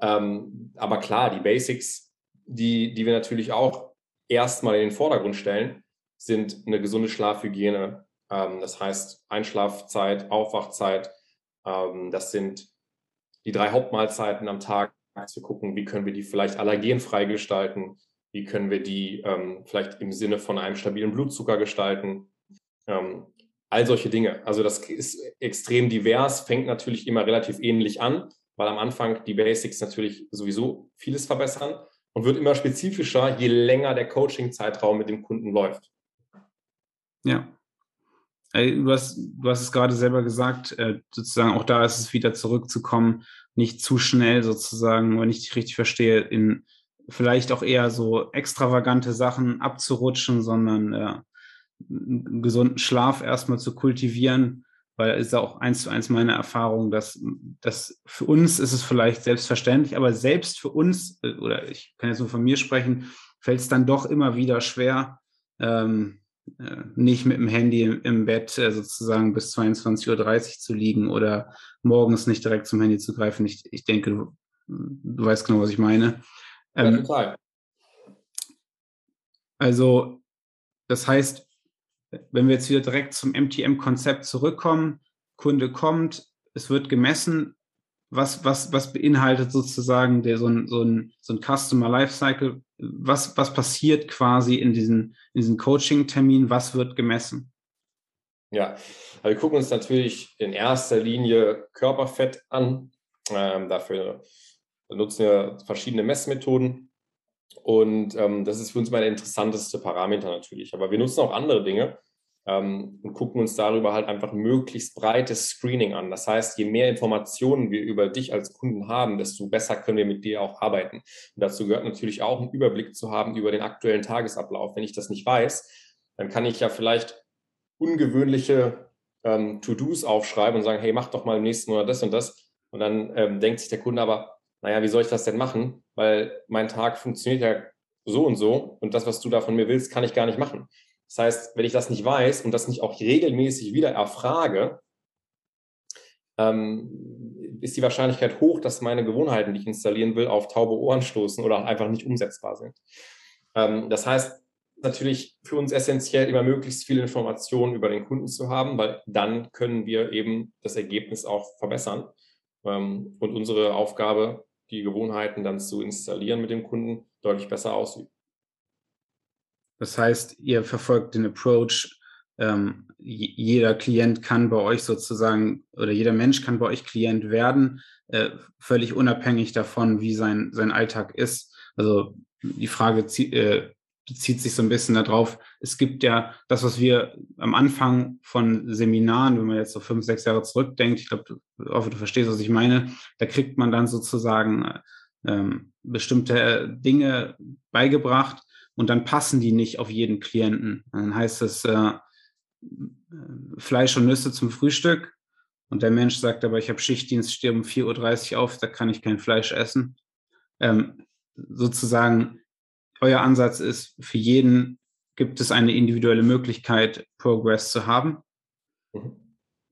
Ähm, aber klar, die Basics, die, die wir natürlich auch erstmal in den Vordergrund stellen, sind eine gesunde Schlafhygiene. Ähm, das heißt Einschlafzeit, Aufwachzeit. das sind die drei Hauptmahlzeiten am Tag zu gucken, wie können wir die vielleicht allergenfrei gestalten wie können wir die ähm, vielleicht im Sinne von einem stabilen Blutzucker gestalten? All solche Dinge. Also das ist extrem divers, fängt natürlich immer relativ ähnlich an, weil am Anfang die Basics natürlich sowieso vieles verbessern und wird immer spezifischer, je länger der Coaching-Zeitraum mit dem Kunden läuft.
Ja. Du hast, du hast es gerade selber gesagt, äh, sozusagen auch da ist es wieder zurückzukommen, nicht zu schnell sozusagen, wenn ich dich richtig verstehe, in vielleicht auch eher so extravagante Sachen abzurutschen, sondern einen gesunden Schlaf erstmal zu kultivieren, weil ist auch eins zu eins meine Erfahrung, dass, dass für uns ist es vielleicht selbstverständlich, aber selbst für uns, äh, oder ich kann jetzt nur von mir sprechen, fällt es dann doch immer wieder schwer, ähm, äh, nicht mit dem Handy im Bett äh, sozusagen bis 22.30 Uhr zu liegen oder morgens nicht direkt zum Handy zu greifen. Ich, ich denke, du, du weißt genau, was ich meine. Ähm, ja, total. Also, das heißt, wenn wir jetzt wieder direkt zum MTM-Konzept zurückkommen, Kunde kommt, es wird gemessen, was, was, was beinhaltet sozusagen der, so, ein, so, ein, so ein Customer Lifecycle? Was, was passiert quasi in diesen, in diesen Coaching-Termin? Was wird gemessen?
Ja, wir gucken uns natürlich in erster Linie Körperfett an. Ähm, dafür nutzen wir verschiedene Messmethoden. Und ähm, das ist für uns mal der interessanteste Parameter natürlich. Aber wir nutzen auch andere Dinge ähm, und gucken uns darüber halt einfach möglichst breites Screening an. Das heißt, je mehr Informationen wir über dich als Kunden haben, desto besser können wir mit dir auch arbeiten. Und dazu gehört natürlich auch einen Überblick zu haben über den aktuellen Tagesablauf. Wenn ich das nicht weiß, dann kann ich ja vielleicht ungewöhnliche ähm, To-Dos aufschreiben und sagen, hey, mach doch mal im nächsten Monat das und das. Und dann ähm, denkt sich der Kunde aber, naja, wie soll ich das denn machen? Weil mein Tag funktioniert ja so und so und das, was du da von mir willst, kann ich gar nicht machen. Das heißt, wenn ich das nicht weiß und das nicht auch regelmäßig wieder erfrage, ähm, ist die Wahrscheinlichkeit hoch, dass meine Gewohnheiten, die ich installieren will, auf taube Ohren stoßen oder einfach nicht umsetzbar sind. Ähm, das heißt, natürlich für uns essentiell, immer möglichst viele Informationen über den Kunden zu haben, weil dann können wir eben das Ergebnis auch verbessern. Ähm, und unsere Aufgabe die Gewohnheiten dann zu installieren mit dem Kunden deutlich besser ausüben.
Das heißt, ihr verfolgt den Approach, ähm, jeder Klient kann bei euch sozusagen oder jeder Mensch kann bei euch Klient werden, äh, völlig unabhängig davon, wie sein, sein Alltag ist. Also die Frage äh, bezieht sich so ein bisschen darauf, es gibt ja das, was wir am Anfang von Seminaren, wenn man jetzt so fünf, sechs Jahre zurückdenkt, ich glaube, ich hoffe, du verstehst, was ich meine, da kriegt man dann sozusagen ähm, bestimmte Dinge beigebracht und dann passen die nicht auf jeden Klienten. Dann heißt es äh, Fleisch und Nüsse zum Frühstück und der Mensch sagt aber, ich habe Schichtdienst, stehe um 4.30 Uhr auf, da kann ich kein Fleisch essen. Ähm, sozusagen euer Ansatz ist, für jeden gibt es eine individuelle Möglichkeit, Progress zu haben?
Mhm.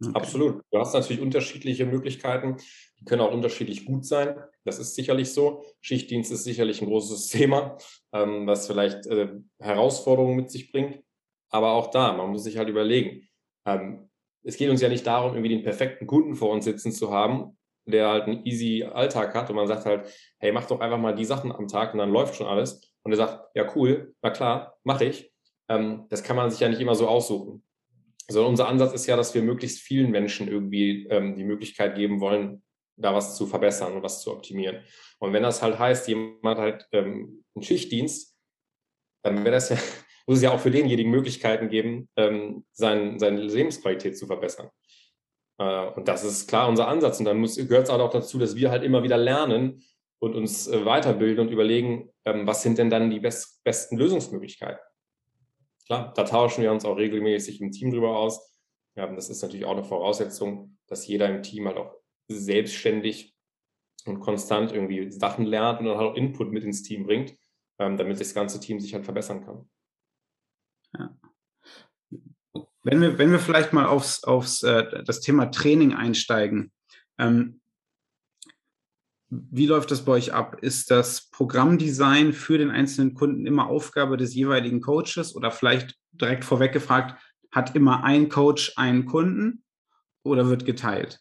Okay. Absolut. Du hast natürlich unterschiedliche Möglichkeiten. Die können auch unterschiedlich gut sein. Das ist sicherlich so. Schichtdienst ist sicherlich ein großes Thema, ähm, was vielleicht äh, Herausforderungen mit sich bringt. Aber auch da, man muss sich halt überlegen. Ähm, es geht uns ja nicht darum, irgendwie den perfekten Kunden vor uns sitzen zu haben, der halt einen easy Alltag hat und man sagt halt, hey, mach doch einfach mal die Sachen am Tag und dann läuft schon alles. Und er sagt, ja, cool, na klar, mache ich. Ähm, das kann man sich ja nicht immer so aussuchen. Sondern unser Ansatz ist ja, dass wir möglichst vielen Menschen irgendwie ähm, die Möglichkeit geben wollen, da was zu verbessern und was zu optimieren. Und wenn das halt heißt, jemand halt ähm, einen Schichtdienst, dann wäre das ja, muss es ja auch für denjenigen Möglichkeiten geben, ähm, sein, seine Lebensqualität zu verbessern. Äh, und das ist klar unser Ansatz. Und dann gehört es auch dazu, dass wir halt immer wieder lernen und uns äh, weiterbilden und überlegen, ähm, was sind denn dann die best, besten Lösungsmöglichkeiten. Klar, da tauschen wir uns auch regelmäßig im Team drüber aus. Das ist natürlich auch eine Voraussetzung, dass jeder im Team halt auch selbstständig und konstant irgendwie Sachen lernt und dann halt auch Input mit ins Team bringt, ähm, damit das ganze Team sich halt verbessern kann.
Ja. Wenn wir, wenn wir vielleicht mal aufs, aufs äh, das Thema Training einsteigen, ähm, wie läuft das bei euch ab? Ist das Programmdesign für den einzelnen Kunden immer Aufgabe des jeweiligen Coaches oder vielleicht direkt vorweg gefragt, hat immer ein Coach einen Kunden oder wird geteilt?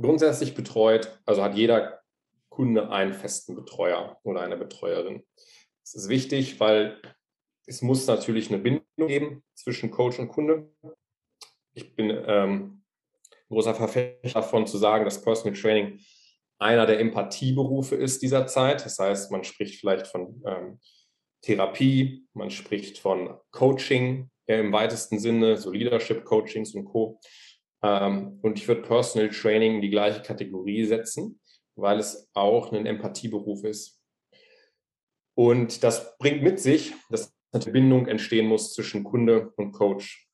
Grundsätzlich betreut, also hat jeder Kunde einen festen Betreuer oder eine Betreuerin. Das ist wichtig, weil es muss natürlich eine Bindung geben zwischen Coach und Kunde. Ich bin ähm, großer Verfechter davon zu sagen, dass Personal Training einer der Empathieberufe ist dieser Zeit. Das heißt, man spricht vielleicht von ähm, Therapie, man spricht von Coaching ja, im weitesten Sinne, so Leadership Coachings und Co. Ähm, und ich würde Personal Training in die gleiche Kategorie setzen, weil es auch ein Empathieberuf ist. Und das bringt mit sich, dass eine Bindung entstehen muss zwischen Kunde und Coach.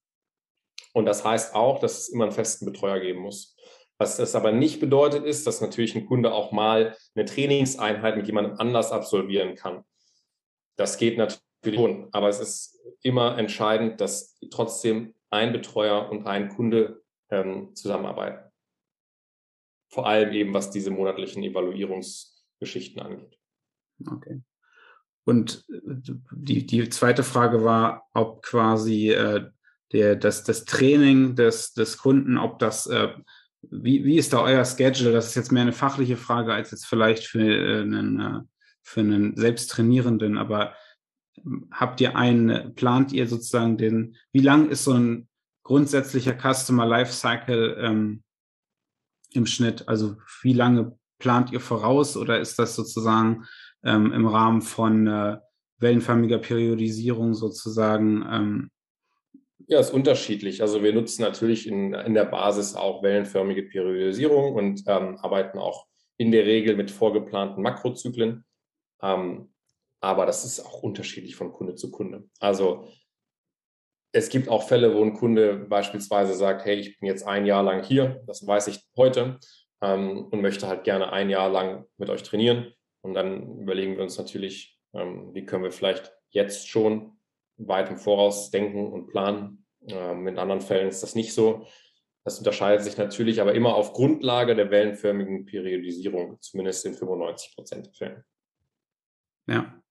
Und das heißt auch, dass es immer einen festen Betreuer geben muss. Was das aber nicht bedeutet, ist, dass natürlich ein Kunde auch mal eine Trainingseinheit mit jemandem anders absolvieren kann. Das geht natürlich schon, aber es ist immer entscheidend, dass trotzdem ein Betreuer und ein Kunde ähm, zusammenarbeiten. Vor allem eben, was diese monatlichen Evaluierungsgeschichten angeht.
Okay. Und äh, die, die zweite Frage war, ob quasi äh, der, das, das Training des, des Kunden, ob das äh, wie, wie ist da euer Schedule? Das ist jetzt mehr eine fachliche Frage als jetzt vielleicht für äh, einen, äh, für einen Selbsttrainierenden, aber ähm, habt ihr einen, plant ihr sozusagen den, wie lang ist so ein grundsätzlicher Customer Lifecycle ähm, im Schnitt? Also wie lange plant ihr voraus oder ist das sozusagen ähm, im Rahmen von äh, wellenförmiger Periodisierung sozusagen ähm,
ja, ist unterschiedlich. Also wir nutzen natürlich in, in der Basis auch wellenförmige Periodisierung und ähm, arbeiten auch in der Regel mit vorgeplanten Makrozyklen. Ähm, aber das ist auch unterschiedlich von Kunde zu Kunde. Also es gibt auch Fälle, wo ein Kunde beispielsweise sagt, hey, ich bin jetzt ein Jahr lang hier, das weiß ich heute, ähm, und möchte halt gerne ein Jahr lang mit euch trainieren. Und dann überlegen wir uns natürlich, ähm, wie können wir vielleicht jetzt schon weit im Voraus denken und planen. Ähm, in anderen Fällen ist das nicht so. Das unterscheidet sich natürlich aber immer auf Grundlage der wellenförmigen Periodisierung, zumindest in 95 Prozent der Fälle.
Ja.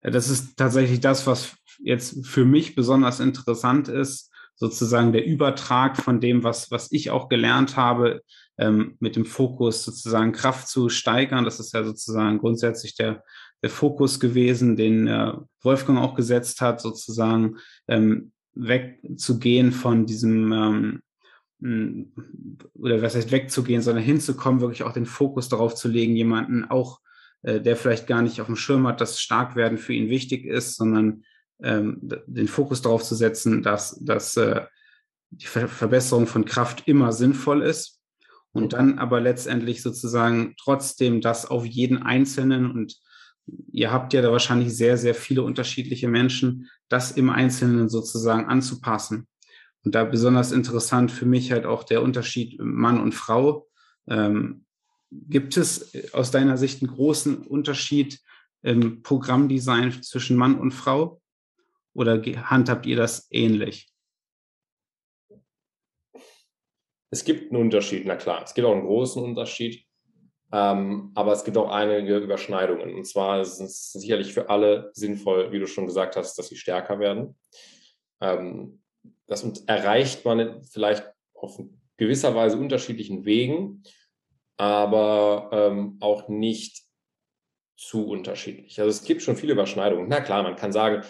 Das ist tatsächlich das, was jetzt für mich besonders interessant ist, sozusagen der Übertrag von dem, was, was ich auch gelernt habe, ähm, mit dem Fokus sozusagen Kraft zu steigern. Das ist ja sozusagen grundsätzlich der, der Fokus gewesen, den äh, Wolfgang auch gesetzt hat, sozusagen ähm, wegzugehen von diesem ähm, oder was heißt wegzugehen, sondern hinzukommen, wirklich auch den Fokus darauf zu legen, jemanden auch, äh, der vielleicht gar nicht auf dem Schirm hat, dass Starkwerden für ihn wichtig ist, sondern ähm, den Fokus darauf zu setzen, dass, dass äh, die Ver Verbesserung von Kraft immer sinnvoll ist. Und dann aber letztendlich sozusagen trotzdem das auf jeden Einzelnen und ihr habt ja da wahrscheinlich sehr, sehr viele unterschiedliche Menschen, das im Einzelnen sozusagen anzupassen. Und da besonders interessant für mich halt auch der Unterschied Mann und Frau. Ähm, gibt es aus deiner Sicht einen großen Unterschied im Programmdesign zwischen Mann und Frau? Oder handhabt ihr das ähnlich?
Es gibt einen Unterschied, na klar. Es gibt auch einen großen Unterschied. Ähm, aber es gibt auch einige Überschneidungen. Und zwar ist es sicherlich für alle sinnvoll, wie du schon gesagt hast, dass sie stärker werden. Ähm, das erreicht man vielleicht auf gewisserweise unterschiedlichen Wegen, aber ähm, auch nicht zu unterschiedlich. Also es gibt schon viele Überschneidungen. Na klar, man kann sagen,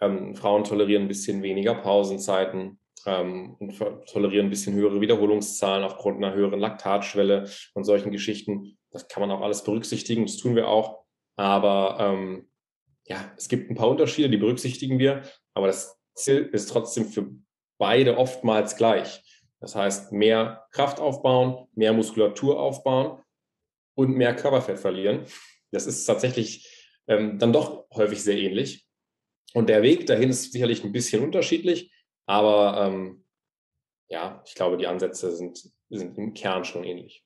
ähm, Frauen tolerieren ein bisschen weniger Pausenzeiten ähm, und tolerieren ein bisschen höhere Wiederholungszahlen aufgrund einer höheren Laktatschwelle und solchen Geschichten. Das kann man auch alles berücksichtigen, das tun wir auch. Aber ähm, ja, es gibt ein paar Unterschiede, die berücksichtigen wir, aber das Ziel ist trotzdem für beide oftmals gleich. Das heißt, mehr Kraft aufbauen, mehr Muskulatur aufbauen und mehr Körperfett verlieren. Das ist tatsächlich ähm, dann doch häufig sehr ähnlich. Und der Weg dahin ist sicherlich ein bisschen unterschiedlich, aber ähm, ja, ich glaube, die Ansätze sind, sind im Kern schon ähnlich.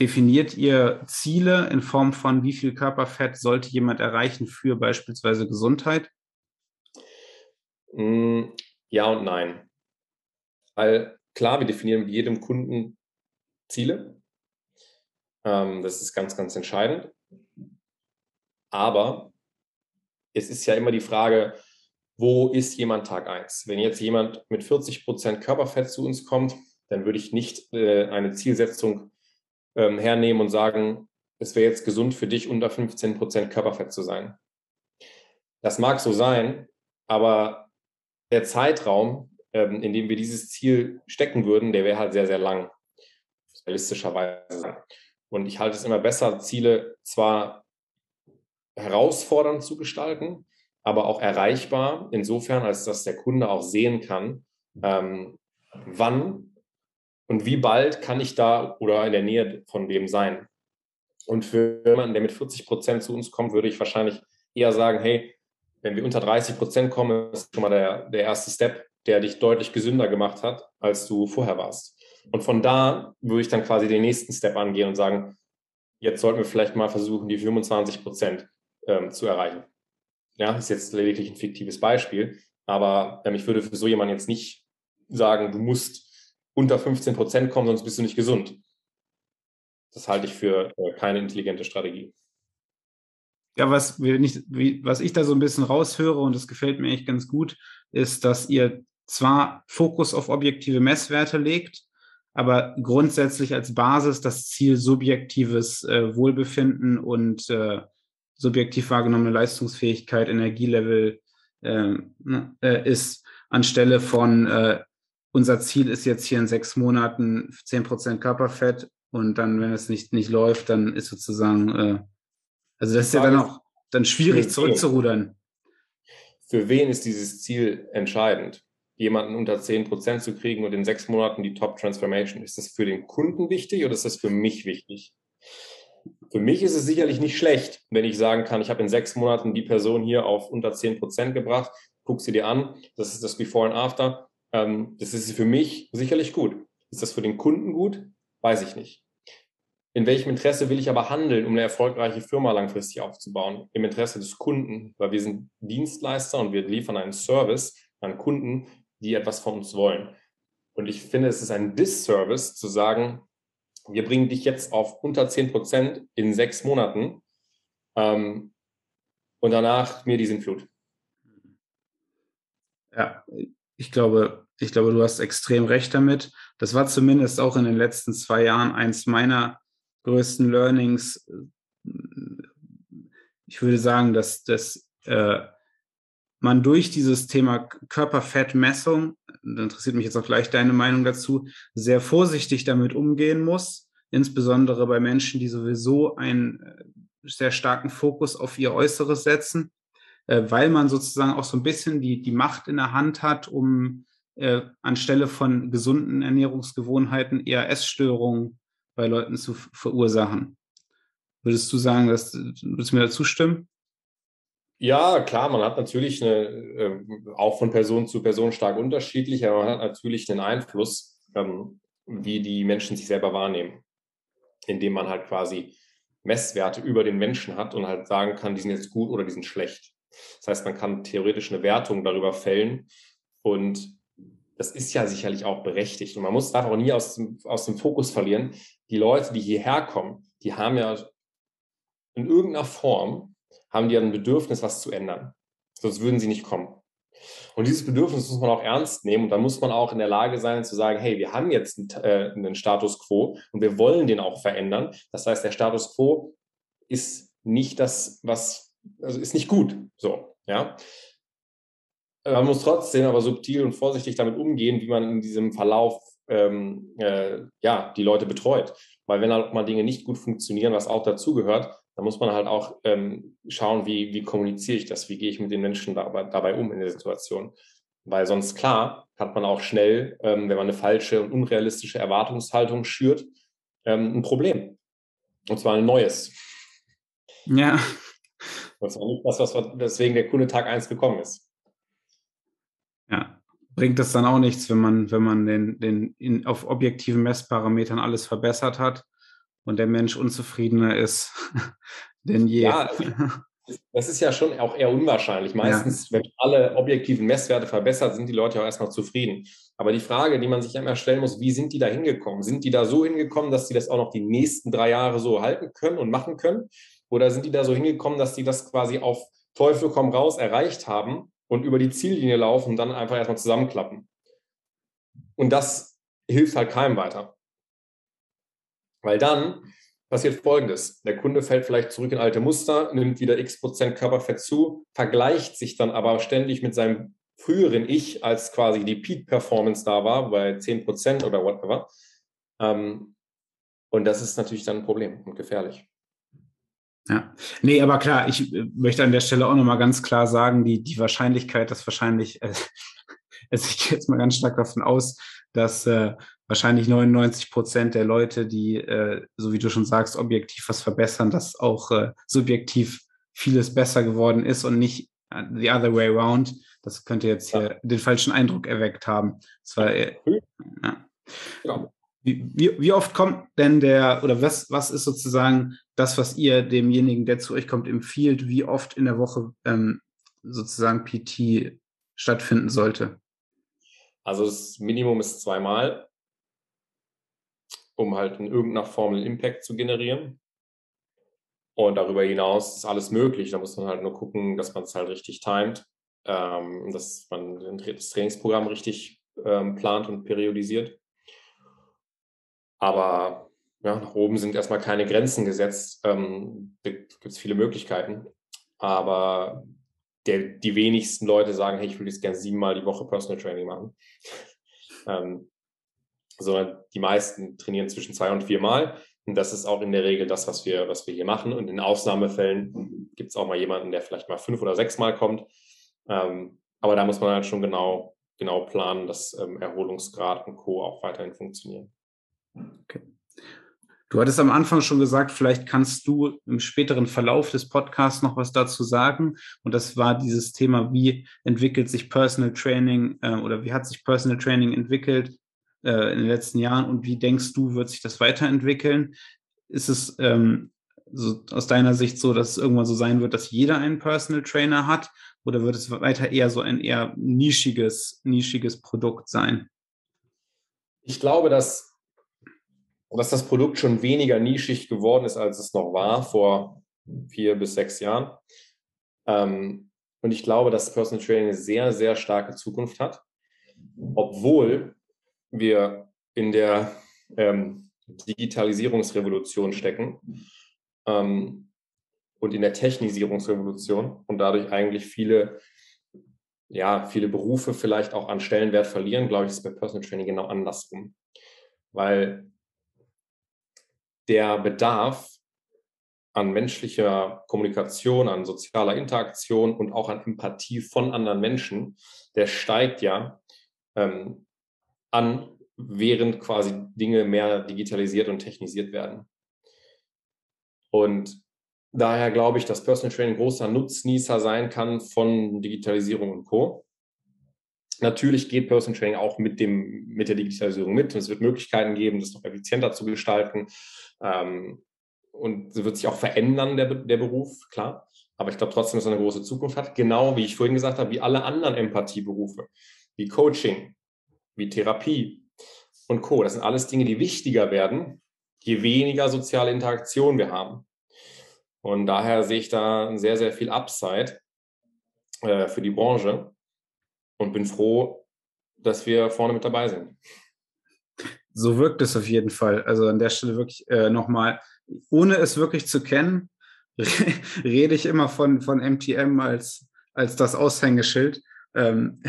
Definiert ihr Ziele in Form von, wie viel Körperfett sollte jemand erreichen für beispielsweise Gesundheit?
Mm, ja und nein. Weil klar, wir definieren mit jedem Kunden Ziele. Ähm, das ist ganz, ganz entscheidend. Aber es ist ja immer die Frage, wo ist jemand Tag 1? Wenn jetzt jemand mit 40 Prozent Körperfett zu uns kommt, dann würde ich nicht äh, eine Zielsetzung ähm, hernehmen und sagen, es wäre jetzt gesund für dich, unter 15 Prozent Körperfett zu sein. Das mag so sein, aber der Zeitraum, ähm, in dem wir dieses Ziel stecken würden, der wäre halt sehr, sehr lang, realistischerweise. Und ich halte es immer besser, Ziele zwar herausfordernd zu gestalten, aber auch erreichbar, insofern, als dass der Kunde auch sehen kann, ähm, wann und wie bald kann ich da oder in der Nähe von dem sein. Und für jemanden, der mit 40 Prozent zu uns kommt, würde ich wahrscheinlich eher sagen, hey, wenn wir unter 30 Prozent kommen, ist schon mal der, der erste Step, der dich deutlich gesünder gemacht hat, als du vorher warst. Und von da würde ich dann quasi den nächsten Step angehen und sagen, jetzt sollten wir vielleicht mal versuchen, die 25 Prozent ähm, zu erreichen. Ja, ist jetzt lediglich ein fiktives Beispiel, aber ähm, ich würde für so jemanden jetzt nicht sagen, du musst unter 15 Prozent kommen, sonst bist du nicht gesund. Das halte ich für äh, keine intelligente Strategie.
Ja, was, wie, was ich da so ein bisschen raushöre, und das gefällt mir echt ganz gut, ist, dass ihr zwar Fokus auf objektive Messwerte legt, aber grundsätzlich als Basis das Ziel subjektives äh, Wohlbefinden und äh, subjektiv wahrgenommene Leistungsfähigkeit, Energielevel ähm, ne, äh, ist, anstelle von äh, unser Ziel ist jetzt hier in sechs Monaten 10% Körperfett und dann, wenn es nicht, nicht läuft, dann ist sozusagen, äh, also das ist ja dann auch dann schwierig zurückzurudern.
Für wen ist dieses Ziel entscheidend? Jemanden unter 10% zu kriegen und in sechs Monaten die Top Transformation. Ist das für den Kunden wichtig oder ist das für mich wichtig? Für mich ist es sicherlich nicht schlecht, wenn ich sagen kann, ich habe in sechs Monaten die Person hier auf unter 10 Prozent gebracht, guck sie dir an, das ist das Before and After. Ähm, das ist für mich sicherlich gut. Ist das für den Kunden gut? Weiß ich nicht. In welchem Interesse will ich aber handeln, um eine erfolgreiche Firma langfristig aufzubauen? Im Interesse des Kunden, weil wir sind Dienstleister und wir liefern einen Service an Kunden, die etwas von uns wollen. Und ich finde, es ist ein Disservice zu sagen, wir bringen dich jetzt auf unter 10 Prozent in sechs Monaten ähm, und danach mir die Sintflut.
Ja, ich glaube, ich glaube, du hast extrem recht damit. Das war zumindest auch in den letzten zwei Jahren eins meiner größten Learnings. Ich würde sagen, dass, dass äh, man durch dieses Thema Körperfettmessung da interessiert mich jetzt auch gleich deine Meinung dazu, sehr vorsichtig damit umgehen muss, insbesondere bei Menschen, die sowieso einen äh, sehr starken Fokus auf ihr Äußeres setzen, äh, weil man sozusagen auch so ein bisschen die, die Macht in der Hand hat, um äh, anstelle von gesunden Ernährungsgewohnheiten eher Essstörungen bei Leuten zu verursachen. Würdest du sagen, dass, würdest du mir dazu stimmen?
Ja, klar, man hat natürlich eine, äh, auch von Person zu Person stark unterschiedlich, aber man hat natürlich einen Einfluss, ähm, wie die Menschen sich selber wahrnehmen, indem man halt quasi Messwerte über den Menschen hat und halt sagen kann, die sind jetzt gut oder die sind schlecht. Das heißt, man kann theoretisch eine Wertung darüber fällen und das ist ja sicherlich auch berechtigt. Und man muss darf auch nie aus dem, aus dem Fokus verlieren. Die Leute, die hierher kommen, die haben ja in irgendeiner Form haben die ein Bedürfnis, was zu ändern. Sonst würden sie nicht kommen. Und dieses Bedürfnis muss man auch ernst nehmen und da muss man auch in der Lage sein zu sagen, hey, wir haben jetzt einen, äh, einen Status quo und wir wollen den auch verändern. Das heißt, der Status quo ist nicht das, was, also ist nicht gut. So, ja. Man muss trotzdem aber subtil und vorsichtig damit umgehen, wie man in diesem Verlauf ähm, äh, ja, die Leute betreut. Weil wenn halt mal Dinge nicht gut funktionieren, was auch dazugehört, dann muss man halt auch ähm, schauen, wie, wie kommuniziere ich das, wie gehe ich mit den Menschen dabei, dabei um in der Situation. Weil sonst klar hat man auch schnell, ähm, wenn man eine falsche und unrealistische Erwartungshaltung schürt, ähm, ein Problem. Und zwar ein neues.
Ja.
Das war nicht das, was deswegen der Kunde Tag 1 gekommen ist.
Ja. Bringt es dann auch nichts, wenn man, wenn man den, den in, auf objektiven Messparametern alles verbessert hat und der Mensch unzufriedener ist denn je. Ja,
das ist ja schon auch eher unwahrscheinlich. Meistens, ja. wenn alle objektiven Messwerte verbessert, sind die Leute auch erstmal zufrieden. Aber die Frage, die man sich immer stellen muss, wie sind die da hingekommen? Sind die da so hingekommen, dass sie das auch noch die nächsten drei Jahre so halten können und machen können? Oder sind die da so hingekommen, dass die das quasi auf Teufel komm raus erreicht haben und über die Ziellinie laufen und dann einfach erstmal zusammenklappen? Und das hilft halt keinem weiter. Weil dann passiert Folgendes. Der Kunde fällt vielleicht zurück in alte Muster, nimmt wieder x Prozent Körperfett zu, vergleicht sich dann aber ständig mit seinem früheren Ich, als quasi die Peak-Performance da war, bei 10 Prozent oder whatever. Ähm, und das ist natürlich dann ein Problem und gefährlich.
Ja, nee, aber klar, ich äh, möchte an der Stelle auch nochmal ganz klar sagen, die, die Wahrscheinlichkeit, dass wahrscheinlich, äh, also ich gehe jetzt mal ganz stark davon aus, dass äh, wahrscheinlich 99 Prozent der Leute, die, äh, so wie du schon sagst, objektiv was verbessern, dass auch äh, subjektiv vieles besser geworden ist und nicht äh, the other way around. Das könnte jetzt hier ja. den falschen Eindruck erweckt haben. Das war, äh, ja. Genau. Wie, wie, wie, oft kommt denn der, oder was, was ist sozusagen das, was ihr demjenigen, der zu euch kommt, empfiehlt, wie oft in der Woche ähm, sozusagen PT stattfinden sollte?
Also das Minimum ist zweimal, um halt in irgendeiner Form einen Impact zu generieren. Und darüber hinaus ist alles möglich. Da muss man halt nur gucken, dass man es halt richtig timet, ähm, dass man das Trainingsprogramm richtig ähm, plant und periodisiert. Aber ja, nach oben sind erstmal keine Grenzen gesetzt. Ähm, gibt es viele Möglichkeiten. Aber der, die wenigsten Leute sagen, hey, ich will jetzt gerne siebenmal die Woche Personal Training machen. ähm, sondern die meisten trainieren zwischen zwei und viermal. Und das ist auch in der Regel das, was wir, was wir hier machen. Und in Ausnahmefällen gibt es auch mal jemanden, der vielleicht mal fünf oder sechs Mal kommt. Ähm, aber da muss man halt schon genau, genau planen, dass ähm, Erholungsgrad und Co. auch weiterhin funktionieren.
Okay. Du hattest am Anfang schon gesagt, vielleicht kannst du im späteren Verlauf des Podcasts noch was dazu sagen. Und das war dieses Thema, wie entwickelt sich Personal Training äh, oder wie hat sich Personal Training entwickelt äh, in den letzten Jahren und wie denkst du, wird sich das weiterentwickeln? Ist es ähm, so aus deiner Sicht so, dass es irgendwann so sein wird, dass jeder einen Personal Trainer hat? Oder wird es weiter eher so ein eher nischiges, nischiges Produkt sein?
Ich glaube, dass dass das Produkt schon weniger nischig geworden ist, als es noch war vor vier bis sechs Jahren. Ähm, und ich glaube, dass Personal Training eine sehr, sehr starke Zukunft hat, obwohl wir in der ähm, Digitalisierungsrevolution stecken ähm, und in der Technisierungsrevolution und dadurch eigentlich viele, ja, viele Berufe vielleicht auch an Stellenwert verlieren, glaube ich, ist bei Personal Training genau andersrum. Weil der Bedarf an menschlicher Kommunikation, an sozialer Interaktion und auch an Empathie von anderen Menschen, der steigt ja ähm, an, während quasi Dinge mehr digitalisiert und technisiert werden. Und daher glaube ich, dass Personal Training großer Nutznießer sein kann von Digitalisierung und Co. Natürlich geht Personal Training auch mit, dem, mit der Digitalisierung mit. Und es wird Möglichkeiten geben, das noch effizienter zu gestalten. Ähm, und es wird sich auch verändern, der, der Beruf, klar. Aber ich glaube trotzdem, dass er eine große Zukunft hat. Genau wie ich vorhin gesagt habe, wie alle anderen Empathieberufe, wie Coaching, wie Therapie und Co. Das sind alles Dinge, die wichtiger werden, je weniger soziale Interaktion wir haben. Und daher sehe ich da sehr, sehr viel Upside äh, für die Branche. und bin froh, dass wir vorne mit dabei sind.
So wirkt es auf jeden Fall. Also an der Stelle wirklich äh, nochmal, ohne es wirklich zu kennen, rede ich immer von, von MTM als, als das Aushängeschild. Ähm,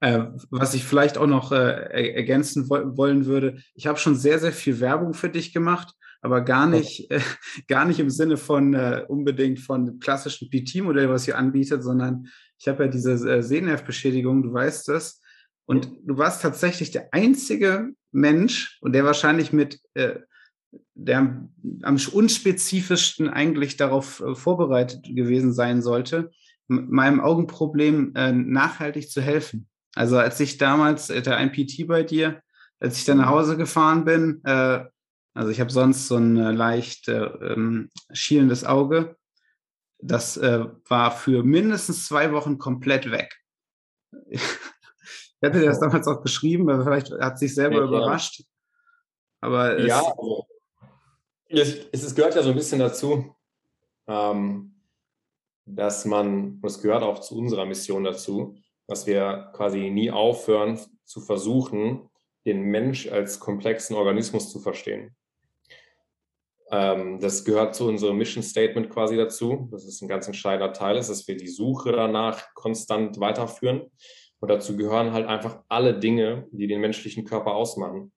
äh, was ich vielleicht auch noch äh, ergänzen wo wollen würde, ich habe schon sehr, sehr viel Werbung für dich gemacht, aber gar nicht, äh, gar nicht im Sinne von äh, unbedingt von klassischen PT-Modell, was ihr anbietet, sondern ich habe ja diese äh, Sehnervbeschädigung, du weißt das. Und du warst tatsächlich der einzige Mensch und der wahrscheinlich mit äh, der am unspezifischsten eigentlich darauf äh, vorbereitet gewesen sein sollte, meinem Augenproblem äh, nachhaltig zu helfen. Also als ich damals, äh, der ein PT bei dir, als ich dann nach Hause gefahren bin, äh, also ich habe sonst so ein äh, leicht äh, ähm, schielendes Auge, das äh, war für mindestens zwei Wochen komplett weg. ich hätte das damals auch geschrieben, aber vielleicht hat sich selber ja, überrascht.
Aber ja, also, es, es, gehört ja so ein bisschen dazu, ähm, dass man, das gehört auch zu unserer Mission dazu, dass wir quasi nie aufhören zu versuchen, den Mensch als komplexen Organismus zu verstehen. Ähm, das gehört zu unserem Mission Statement quasi dazu. Das ist ein ganz entscheidender Teil, ist, dass wir die Suche danach konstant weiterführen. Und dazu gehören halt einfach alle Dinge, die den menschlichen Körper ausmachen,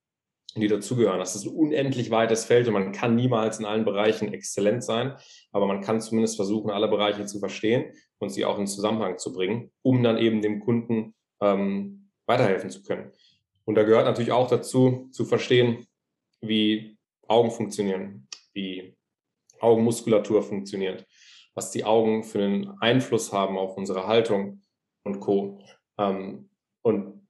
die dazugehören. Das ist ein unendlich weites Feld und man kann niemals in allen Bereichen exzellent sein, aber man kann zumindest versuchen, alle Bereiche zu verstehen und sie auch in Zusammenhang zu bringen, um dann eben dem Kunden ähm, weiterhelfen zu können. Und da gehört natürlich auch dazu, zu verstehen, wie Augen funktionieren, wie Augenmuskulatur funktioniert, was die Augen für einen Einfluss haben auf unsere Haltung und Co. Ähm, und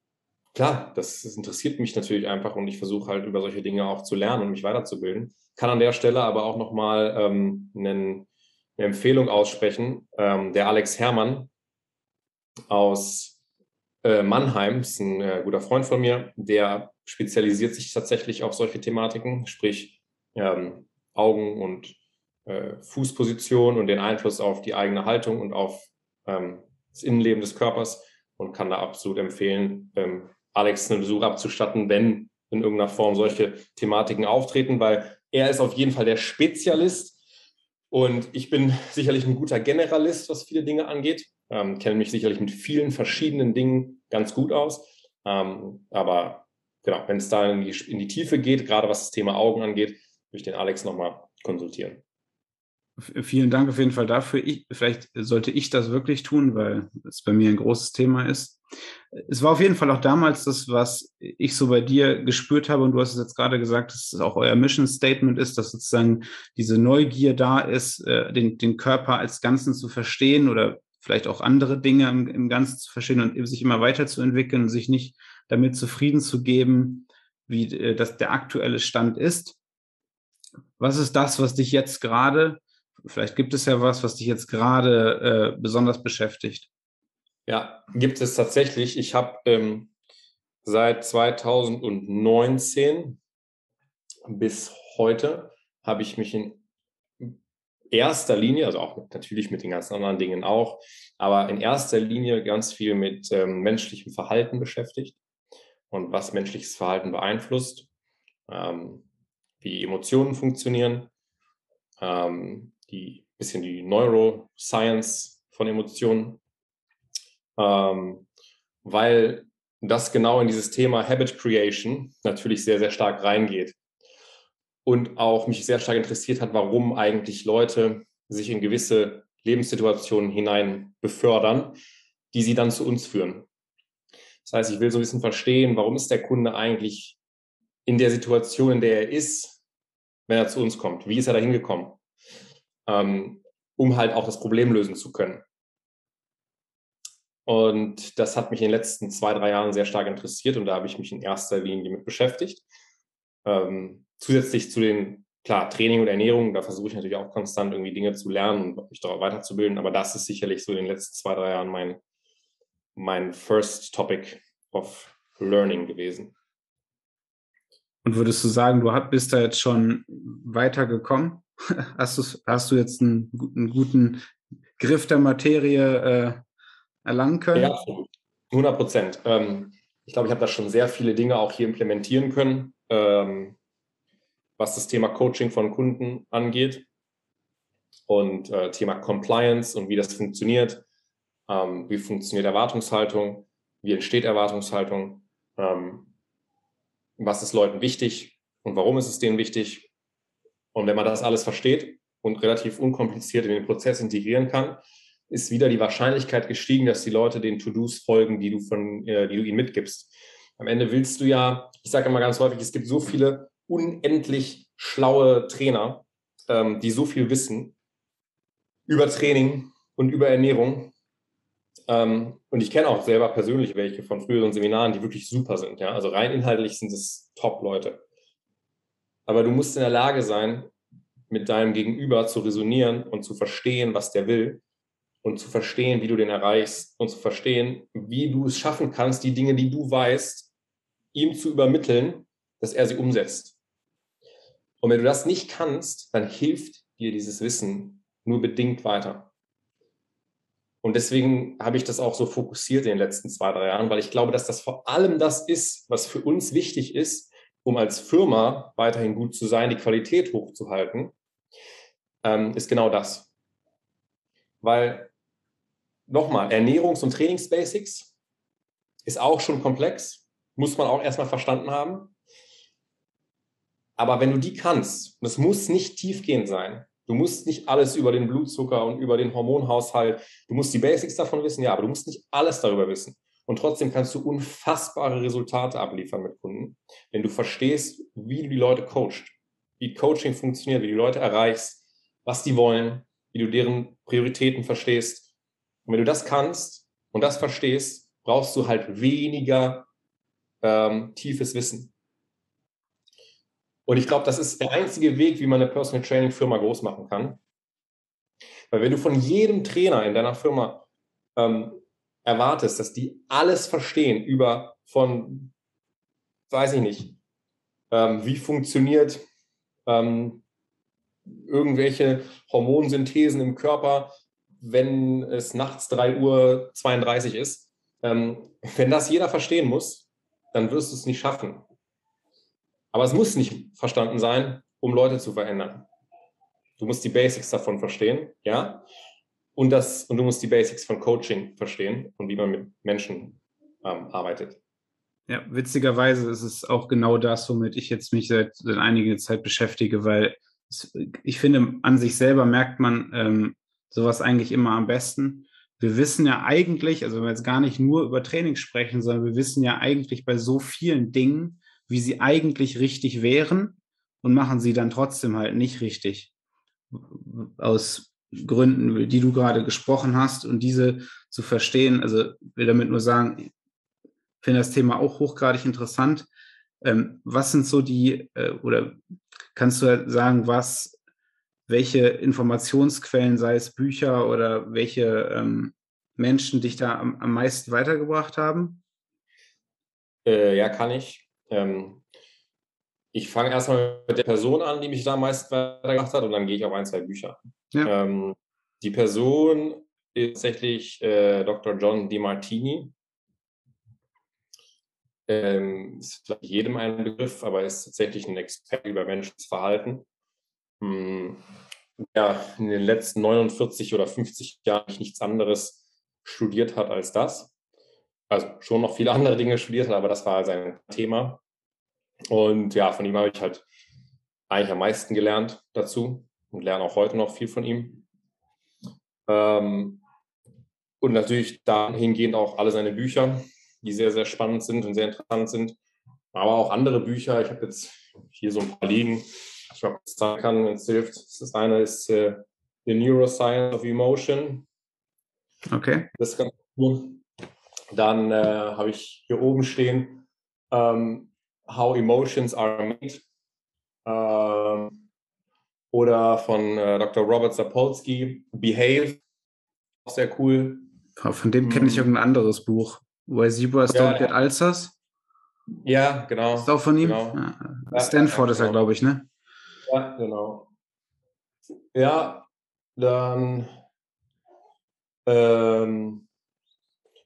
klar, das, das, interessiert mich natürlich einfach und ich versuche halt über solche Dinge auch zu lernen und mich weiterzubilden. Kann an der Stelle aber auch nochmal ähm, einen, eine Empfehlung aussprechen. Ähm, der Alex Herrmann aus äh, Mannheim ist ein äh, guter Freund von mir, der spezialisiert sich tatsächlich auf solche Thematiken, sprich ähm, Augen- und äh, Fußposition und den Einfluss auf die eigene Haltung und auf ähm, das Innenleben des Körpers und kann da absolut empfehlen, ähm, Alex einen Besuch abzustatten, wenn in irgendeiner Form solche Thematiken auftreten, weil er ist auf jeden Fall der Spezialist und ich bin sicherlich ein guter Generalist, was viele Dinge angeht, ähm, kenne mich sicherlich mit vielen verschiedenen Dingen ganz gut aus, ähm, aber genau, wenn es da in die, in die Tiefe geht, gerade was das Thema Augen angeht, würde ich den Alex nochmal konsultieren.
Vielen Dank auf jeden Fall dafür. Ich, vielleicht sollte ich das wirklich tun, weil es bei mir ein großes Thema ist. Es war auf jeden Fall auch damals das, was ich so bei dir gespürt habe, und du hast es jetzt gerade gesagt, dass es auch euer Mission Statement ist, dass sozusagen diese Neugier da ist, äh, den, den Körper als Ganzen zu verstehen oder vielleicht auch andere Dinge im, im Ganzen zu verstehen und sich immer weiterzuentwickeln und sich nicht damit zufrieden zu geben, wie äh, das der aktuelle Stand ist. Was ist das, was dich jetzt gerade, vielleicht gibt es ja was, was dich jetzt gerade äh, besonders beschäftigt?
Ja, gibt es tatsächlich. Ich habe ähm, seit 2019 bis heute habe ich mich in erster Linie, also auch natürlich mit den ganzen anderen Dingen auch, aber in erster Linie ganz viel mit ähm, menschlichem Verhalten beschäftigt und was menschliches Verhalten beeinflusst. Ähm, wie Emotionen funktionieren, ähm, die bisschen die Neuroscience von Emotionen, ähm, weil das genau in dieses Thema Habit Creation natürlich sehr, sehr stark reingeht. Und auch mich sehr stark interessiert hat, warum eigentlich Leute sich in gewisse Lebenssituationen hinein befördern, die sie dann zu uns führen. Das heißt, ich will so ein bisschen verstehen, warum ist der Kunde eigentlich in der Situation, in der er ist, wenn er zu uns kommt? Wie ist er da hingekommen? Ähm, um halt auch das Problem lösen zu können. Und das hat mich in den letzten zwei, drei Jahren sehr stark interessiert und da habe ich mich in erster Linie mit beschäftigt. Ähm, zusätzlich zu den, klar, Training und Ernährung, da versuche ich natürlich auch konstant irgendwie Dinge zu lernen und mich darauf weiterzubilden, aber das ist sicherlich so in den letzten zwei, drei Jahren mein, mein First Topic of Learning gewesen.
Und würdest du sagen, du bist da jetzt schon weitergekommen? Hast du, hast du jetzt einen, einen guten Griff der Materie äh, erlangen können?
Ja, 100 Prozent. Ähm, ich glaube, ich habe da schon sehr viele Dinge auch hier implementieren können, ähm, was das Thema Coaching von Kunden angeht und äh, Thema Compliance und wie das funktioniert, ähm, wie funktioniert Erwartungshaltung, wie entsteht Erwartungshaltung, ähm, was ist Leuten wichtig und warum ist es denen wichtig. Und wenn man das alles versteht und relativ unkompliziert in den Prozess integrieren kann, ist wieder die Wahrscheinlichkeit gestiegen, dass die Leute den To-Dos folgen, die du, von, äh, die du ihnen mitgibst. Am Ende willst du ja, ich sage immer ganz häufig, es gibt so viele unendlich schlaue Trainer, ähm, die so viel wissen über Training und über Ernährung. Ähm, und ich kenne auch selber persönlich welche von früheren Seminaren, die wirklich super sind. Ja? Also rein inhaltlich sind es Top-Leute. Aber du musst in der Lage sein, mit deinem Gegenüber zu resonieren und zu verstehen, was der will und zu verstehen, wie du den erreichst und zu verstehen, wie du es schaffen kannst, die Dinge, die du weißt, ihm zu übermitteln, dass er sie umsetzt. Und wenn du das nicht kannst, dann hilft dir dieses Wissen nur bedingt weiter. Und deswegen habe ich das auch so fokussiert in den letzten zwei, drei Jahren, weil ich glaube, dass das vor allem das ist, was für uns wichtig ist, um als Firma weiterhin gut zu sein, die Qualität hochzuhalten, ähm, ist genau das. Weil nochmal, Ernährungs- und Trainingsbasics ist auch schon komplex, muss man auch erstmal verstanden haben. Aber wenn du die kannst, und es muss nicht tiefgehend sein, du musst nicht alles über den Blutzucker und über den Hormonhaushalt, du musst die Basics davon wissen, ja, aber du musst nicht alles darüber wissen. Und trotzdem kannst du unfassbare Resultate abliefern mit Kunden, wenn du verstehst, wie du die Leute coachst, wie Coaching funktioniert, wie du die Leute erreichst, was die wollen, wie du deren Prioritäten verstehst und wenn du das kannst und das verstehst, brauchst du halt weniger ähm, tiefes Wissen. Und ich glaube, das ist der einzige Weg, wie man eine Personal Training Firma groß machen kann. Weil wenn du von jedem Trainer in deiner Firma ähm, erwartest, dass die alles verstehen über von, weiß ich nicht, ähm, wie funktioniert ähm, irgendwelche Hormonsynthesen im Körper, wenn es nachts 3 Uhr 32 ist. Ähm, wenn das jeder verstehen muss, dann wirst du es nicht schaffen. Aber es muss nicht verstanden sein, um Leute zu verändern. Du musst die Basics davon verstehen, ja. Und, das, und du musst die Basics von Coaching verstehen und wie man mit Menschen ähm, arbeitet.
Ja, witzigerweise ist es auch genau das, womit ich jetzt mich seit, seit einiger Zeit beschäftige, weil es, ich finde, an sich selber merkt man, ähm, sowas eigentlich immer am besten. Wir wissen ja eigentlich, also wenn wir jetzt gar nicht nur über Training sprechen, sondern wir wissen ja eigentlich bei so vielen Dingen, wie sie eigentlich richtig wären und machen sie dann trotzdem halt nicht richtig. Aus Gründen, die du gerade gesprochen hast und diese zu verstehen, also will damit nur sagen, ich finde das Thema auch hochgradig interessant. Ähm, was sind so die, äh, oder kannst du sagen, was welche Informationsquellen, sei es Bücher oder welche ähm, Menschen dich da am, am, meisten weitergebracht haben?
Äh, ja, kann ich. Ähm, ich fange erstmal mit der Person an, die mich da am meisten weitergebracht hat, und dann gehe ich auf ein, zwei Bücher. Ja. Ähm, die Person ist tatsächlich äh, Dr. John DiMartini. Ähm, ist vielleicht jedem ein Begriff, aber ist tatsächlich ein Experte über menschliches Verhalten. Hm, ja, in den letzten 49 oder 50 Jahren nichts anderes studiert hat als das. Also schon noch viele andere Dinge studiert hat, aber das war sein Thema. Und ja, von ihm habe ich halt eigentlich am meisten gelernt dazu und lerne auch heute noch viel von ihm. Ähm, und natürlich dahingehend auch alle seine Bücher, die sehr, sehr spannend sind und sehr interessant sind. Aber auch andere Bücher. Ich habe jetzt hier so ein paar liegen ich mal kurz sagen kann, wenn es hilft. Das eine ist äh, The Neuroscience of Emotion.
Okay.
Das ist ganz cool. Dann äh, habe ich hier oben stehen ähm, How Emotions Are Made. Ähm, oder von äh, Dr. Robert Sapolsky, Behave. Auch sehr cool.
Von dem kenne ich mhm. irgendein anderes Buch. Why Zebras ja, Don't Get Ulcers.
Ja, genau.
Ist auch von ihm? Genau. Ja. Stanford ja, ist er, genau. glaube ich, ne?
Ja, genau. Ja, dann ähm,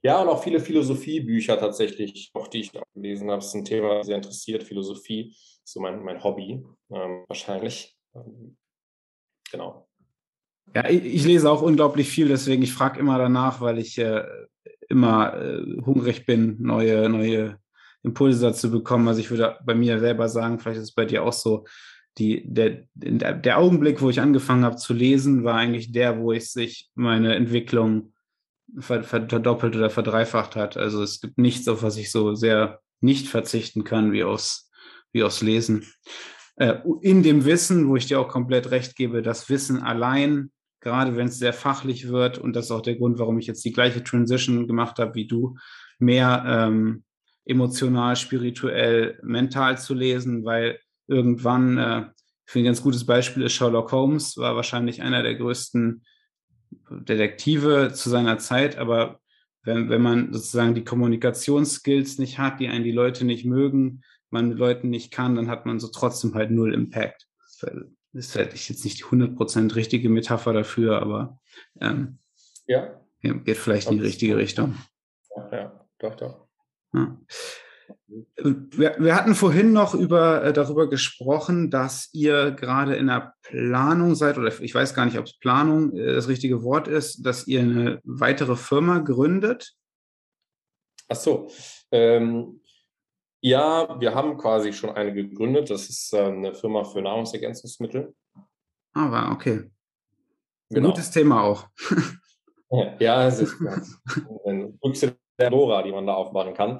Ja, und auch viele Philosophiebücher tatsächlich, auch die ich auch gelesen habe. Das ist ein Thema, das sehr interessiert. Philosophie ist so mein, mein Hobby, ähm, wahrscheinlich. Genau.
Ja, ich, ich, lese auch unglaublich viel, deswegen ich frage immer danach, weil ich äh, immer äh, hungrig bin, neue, neue Impulse dazu bekommen. Also ich würde bei mir selber sagen, vielleicht ist es bei dir auch so, die, der, der Augenblick, wo ich angefangen habe zu lesen, war eigentlich der, wo ich sich meine Entwicklung verdoppelt oder verdreifacht hat. Also es gibt nichts, auf was ich so sehr nicht verzichten kann, wie aufs, wie aufs Lesen. Äh, in dem Wissen, wo ich dir auch komplett recht gebe, das Wissen allein, gerade wenn es sehr fachlich wird, und das ist auch der Grund, warum ich jetzt die gleiche Transition gemacht habe wie du, mehr ähm, emotional, spirituell, mental zu lesen, weil irgendwann, äh, ich finde ein ganz gutes Beispiel ist Sherlock Holmes, war wahrscheinlich einer der größten Detektive zu seiner Zeit, aber wenn, wenn man sozusagen die Kommunikationsskills nicht hat, die einen die Leute nicht mögen, man mit Leuten nicht kann, dann hat man so trotzdem halt null Impact. Das ist vielleicht jetzt nicht die 100% richtige Metapher dafür, aber ähm, ja. geht vielleicht in die richtige Richtung.
Ja, doch, doch.
Ja. Wir, wir, hatten vorhin noch über, äh, darüber gesprochen, dass ihr gerade in der Planung seid, oder ich weiß gar nicht, ob es Planung äh, das richtige Wort ist, dass ihr eine weitere Firma gründet.
Ach so. Ähm, ja, wir haben quasi schon eine gegründet. Das ist äh, eine Firma für Nahrungsergänzungsmittel.
Ah, okay. Genau. Gutes Thema auch.
ja, es ist eine Büchse der Dora, die man da aufbauen kann.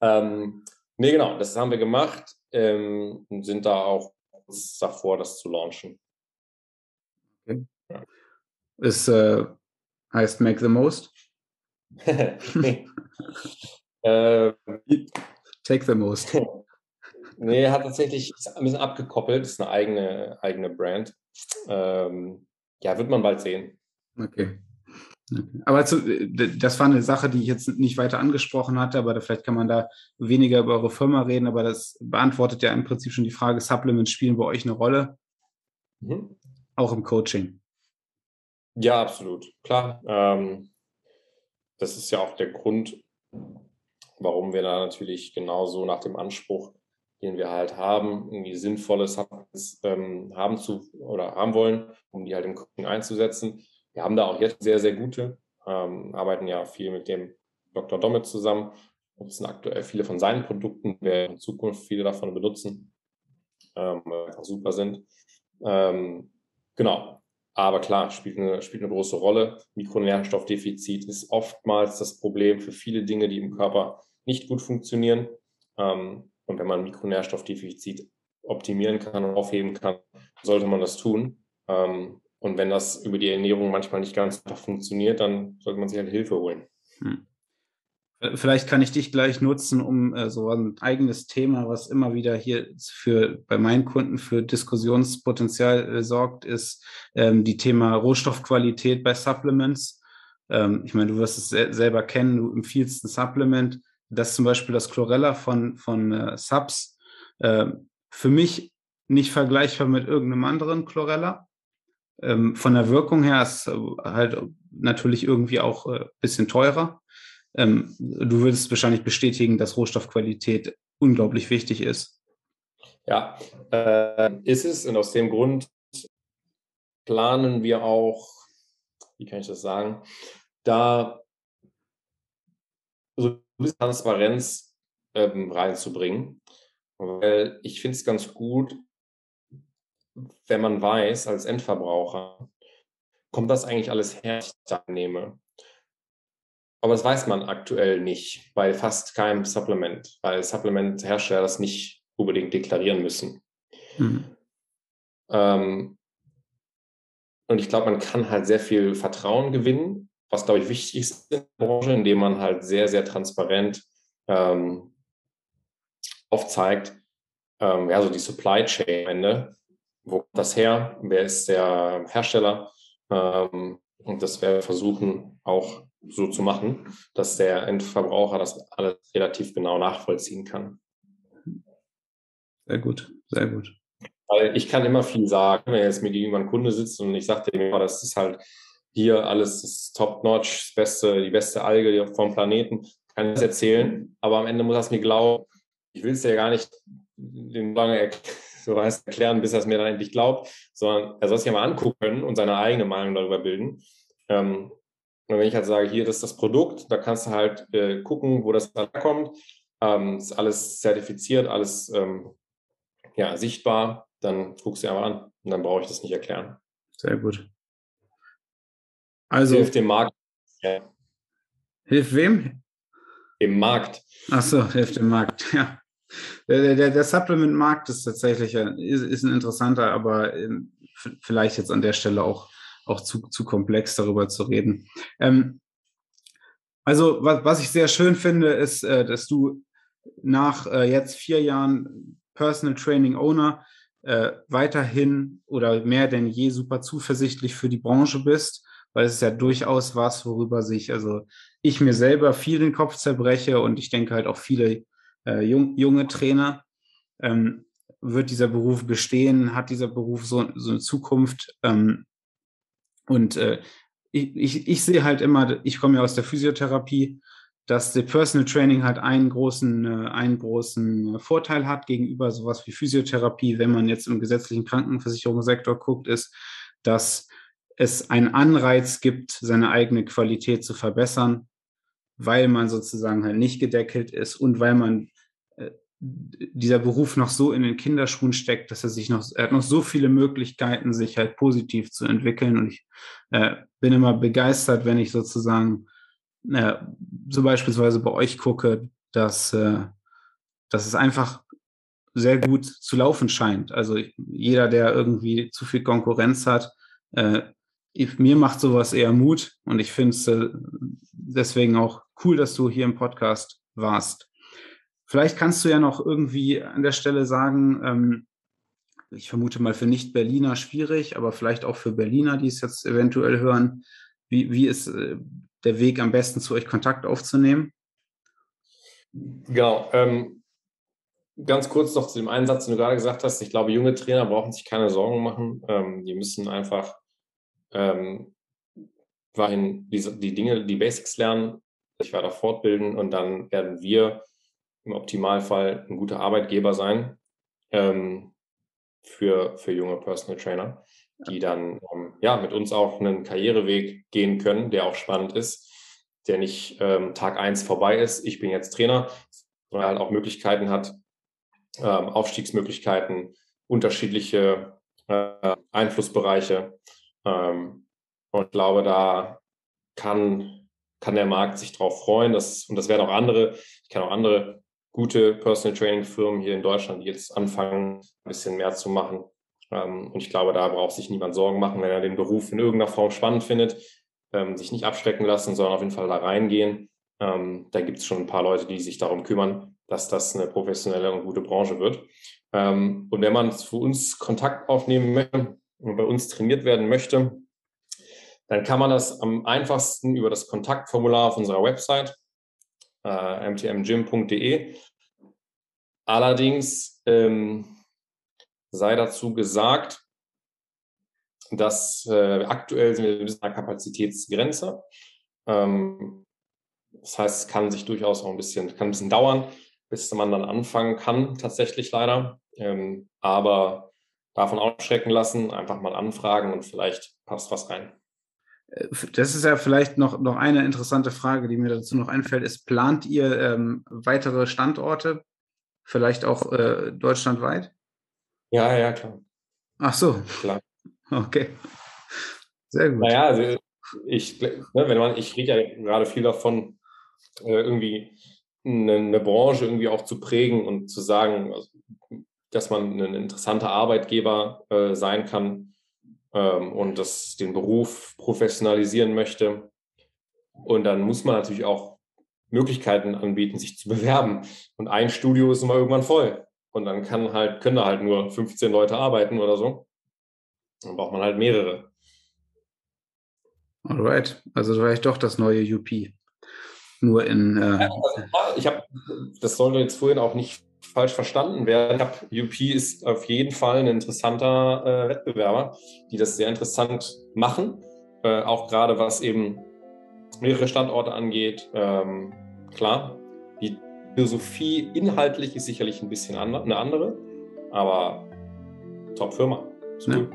Ähm, nee, genau, das haben wir gemacht ähm, und sind da auch davor, das zu launchen.
Okay. Ja. Es äh, heißt Make the Most? äh, Take the Most.
nee, hat tatsächlich ein bisschen abgekoppelt, ist eine eigene, eigene Brand. Ähm, ja, wird man bald sehen.
Okay. Aber zu, das war eine Sache, die ich jetzt nicht weiter angesprochen hatte, aber vielleicht kann man da weniger über eure Firma reden, aber das beantwortet ja im Prinzip schon die Frage, Supplements spielen bei euch eine Rolle? Mhm. Auch im Coaching.
Ja, absolut. Klar. Ähm, das ist ja auch der Grund, warum wir da natürlich genauso nach dem Anspruch, den wir halt haben, irgendwie sinnvolle Supplements ähm, haben zu oder haben wollen, um die halt im Coaching einzusetzen wir haben da auch jetzt sehr, sehr gute, ähm, arbeiten ja viel mit dem Dr. Domit zusammen, nutzen aktuell viele von seinen Produkten, werden in Zukunft viele davon benutzen, ähm, einfach super sind. Ähm, genau. Aber klar, spielt eine, spielt eine große Rolle. Mikronährstoffdefizit ist oftmals das Problem für viele Dinge, die im Körper nicht gut funktionieren. Ähm, und wenn man Mikronährstoffdefizit optimieren kann und aufheben kann, sollte man das tun. Ähm, und wenn das über die Ernährung manchmal nicht ganz einfach funktioniert, dann sollte man sich halt Hilfe holen. Hm.
Vielleicht kann ich dich gleich nutzen, um äh, so ein eigenes Thema, was immer wieder hier für bei meinen Kunden für Diskussionspotenzial äh, sorgt, ist ähm, die Thema Rohstoffqualität bei Supplements. Ähm, ich meine, du wirst es se selber kennen, du empfiehlst ein Supplement, das zum Beispiel das Chlorella von, von äh, Subs, äh, für mich nicht vergleichbar mit irgendeinem anderen Chlorella. Ähm, von der Wirkung her ist halt natürlich irgendwie auch ein äh, bisschen teurer. Ähm, du würdest wahrscheinlich bestätigen, dass Rohstoffqualität unglaublich wichtig ist.
Ja, äh, ist es. Und aus dem Grund planen wir auch, wie kann ich das sagen, da so ein Transparenz ähm, reinzubringen. Weil ich finde es ganz gut, wenn man weiß, als Endverbraucher, kommt das eigentlich her, was ich da nehme. Aber das weiß man aktuell nicht bei fast keinem Supplement, weil Supplement-Hersteller das nicht unbedingt deklarieren müssen. Mhm. Ähm, und ich glaube, man kann halt sehr viel Vertrauen gewinnen, was, glaube ich, wichtig ist in der Branche, indem man halt sehr, sehr transparent ähm, aufzeigt, ähm, ja, so die Supply Chain am Ende, wo kommt das her, wer ist der Hersteller. Ähm, und das werden wir versuchen auch so zu machen, dass der Endverbraucher das alles relativ genau nachvollziehen kann.
Sehr gut, sehr gut.
Weil ich kann immer viel sagen, wenn jetzt mir gegenüber ein Kunde sitzt und ich sage dem, das ist halt hier alles ist top-notch, das beste, die beste Alge vom Planeten, kann ich das erzählen, aber am Ende muss er es mir glauben. Ich will es ja gar nicht den lange so heißt, erklären, bis er es mir dann endlich glaubt, sondern er soll es ja mal angucken und seine eigene Meinung darüber bilden. Ähm, und wenn ich halt sage, hier das ist das Produkt, da kannst du halt äh, gucken, wo das herkommt. Ähm, ist alles zertifiziert, alles ähm, ja, sichtbar, dann guckst du dir mal an und dann brauche ich das nicht erklären.
Sehr gut.
Also hilft dem Markt. Ja.
Hilft wem?
Dem Markt.
Ach so, hilft dem Markt, ja. Der, der, der Supplement-Markt ist tatsächlich ist, ist ein interessanter, aber ähm, vielleicht jetzt an der Stelle auch, auch zu, zu komplex darüber zu reden. Ähm, also, was, was ich sehr schön finde, ist, äh, dass du nach äh, jetzt vier Jahren Personal Training Owner äh, weiterhin oder mehr denn je super zuversichtlich für die Branche bist, weil es ist ja durchaus was, worüber sich, also ich mir selber viel den Kopf zerbreche und ich denke halt auch viele äh, jung, junge Trainer. Ähm, wird dieser Beruf bestehen? Hat dieser Beruf so, so eine Zukunft? Ähm, und äh, ich, ich, ich sehe halt immer, ich komme ja aus der Physiotherapie, dass der Personal Training halt einen großen, äh, einen großen Vorteil hat gegenüber sowas wie Physiotherapie, wenn man jetzt im gesetzlichen Krankenversicherungssektor guckt, ist, dass es einen Anreiz gibt, seine eigene Qualität zu verbessern, weil man sozusagen halt nicht gedeckelt ist und weil man äh, dieser Beruf noch so in den Kinderschuhen steckt, dass er sich noch, er hat noch so viele Möglichkeiten, sich halt positiv zu entwickeln. Und ich äh, bin immer begeistert, wenn ich sozusagen äh, so beispielsweise bei euch gucke, dass, äh, dass es einfach sehr gut zu laufen scheint. Also jeder, der irgendwie zu viel Konkurrenz hat, äh, mir macht sowas eher Mut und ich finde es äh, deswegen auch cool, dass du hier im Podcast warst. Vielleicht kannst du ja noch irgendwie an der Stelle sagen, ähm, ich vermute mal für Nicht-Berliner schwierig, aber vielleicht auch für Berliner, die es jetzt eventuell hören, wie, wie ist äh, der Weg am besten zu euch Kontakt aufzunehmen?
Genau. Ähm, ganz kurz noch zu dem einen Satz, den du gerade gesagt hast. Ich glaube, junge Trainer brauchen sich keine Sorgen machen. Ähm, die müssen einfach ähm, die, die Dinge, die Basics lernen, sich weiter fortbilden und dann werden wir im Optimalfall ein guter Arbeitgeber sein ähm, für, für junge Personal Trainer, die dann ähm, ja, mit uns auch einen Karriereweg gehen können, der auch spannend ist, der nicht ähm, Tag eins vorbei ist, ich bin jetzt Trainer, sondern halt auch Möglichkeiten hat, ähm, Aufstiegsmöglichkeiten, unterschiedliche äh, Einflussbereiche. Ähm, und ich glaube, da kann, kann der Markt sich drauf freuen. Das, und das werden auch andere, ich kann auch andere gute Personal Training Firmen hier in Deutschland, die jetzt anfangen, ein bisschen mehr zu machen. Ähm, und ich glaube, da braucht sich niemand Sorgen machen, wenn er den Beruf in irgendeiner Form spannend findet, ähm, sich nicht abschrecken lassen, sondern auf jeden Fall da reingehen. Ähm, da gibt es schon ein paar Leute, die sich darum kümmern, dass das eine professionelle und gute Branche wird. und wenn man zu uns Kontakt aufnehmen möchte und bei uns trainiert werden möchte, dann kann man das am einfachsten über das Kontaktformular auf unserer Website äh, mtmgym.de. Allerdings ähm, sei dazu gesagt, dass äh, aktuell sind wir bis einer Kapazitätsgrenze. Ähm, das heißt, es kann sich durchaus auch ein bisschen, kann ein bisschen dauern, bis man dann anfangen kann, tatsächlich leider. Ähm, aber davon ausschrecken lassen, einfach mal anfragen und vielleicht passt was rein.
Das ist ja vielleicht noch, noch eine interessante Frage, die mir dazu noch einfällt. Ist, plant ihr ähm, weitere Standorte, vielleicht auch äh, deutschlandweit?
Ja, ja, klar.
Ach so. Klar. Okay.
Sehr gut. Naja, also ich, ne, wenn man, ich rede ja gerade viel davon, äh, irgendwie eine, eine, Branche irgendwie auch zu prägen und zu sagen, also, dass man ein interessanter Arbeitgeber äh, sein kann, ähm, und das, den Beruf professionalisieren möchte. Und dann muss man natürlich auch Möglichkeiten anbieten, sich zu bewerben. Und ein Studio ist immer irgendwann voll. Und dann kann halt, können da halt nur 15 Leute arbeiten oder so. Dann braucht man halt mehrere.
Alright. Also vielleicht doch das neue UP. Nur in. Äh ja,
also, ich habe, das sollte jetzt vorhin auch nicht falsch verstanden werden. UP ist auf jeden Fall ein interessanter äh, Wettbewerber, die das sehr interessant machen. äh, auch gerade was eben mehrere Standorte angeht. Ähm, klar, die Philosophie inhaltlich ist sicherlich ein bisschen andre, eine andere, aber Top-Firma. Ja.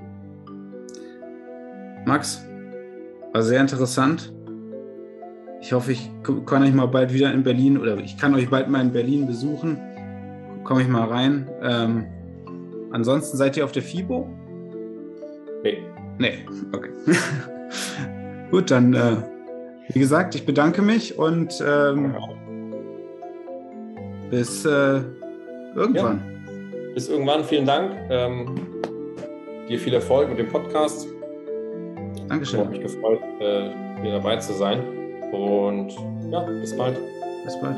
Max, war sehr interessant. Ich hoffe, ich kann euch mal bald wieder in Berlin oder ich kann euch bald mal in Berlin besuchen. Komme ich mal rein. Ähm, ansonsten seid ihr auf der FIBO? Nee. Nee, okay. Gut, dann, äh, wie gesagt, ich bedanke mich und ähm, bis äh, irgendwann.
Ja, bis irgendwann, vielen Dank. Ähm, dir viel Erfolg mit dem Podcast.
Dankeschön. Ich
habe mich gefreut, äh, hier dabei zu sein. Und ja, bis bald.
Bis bald.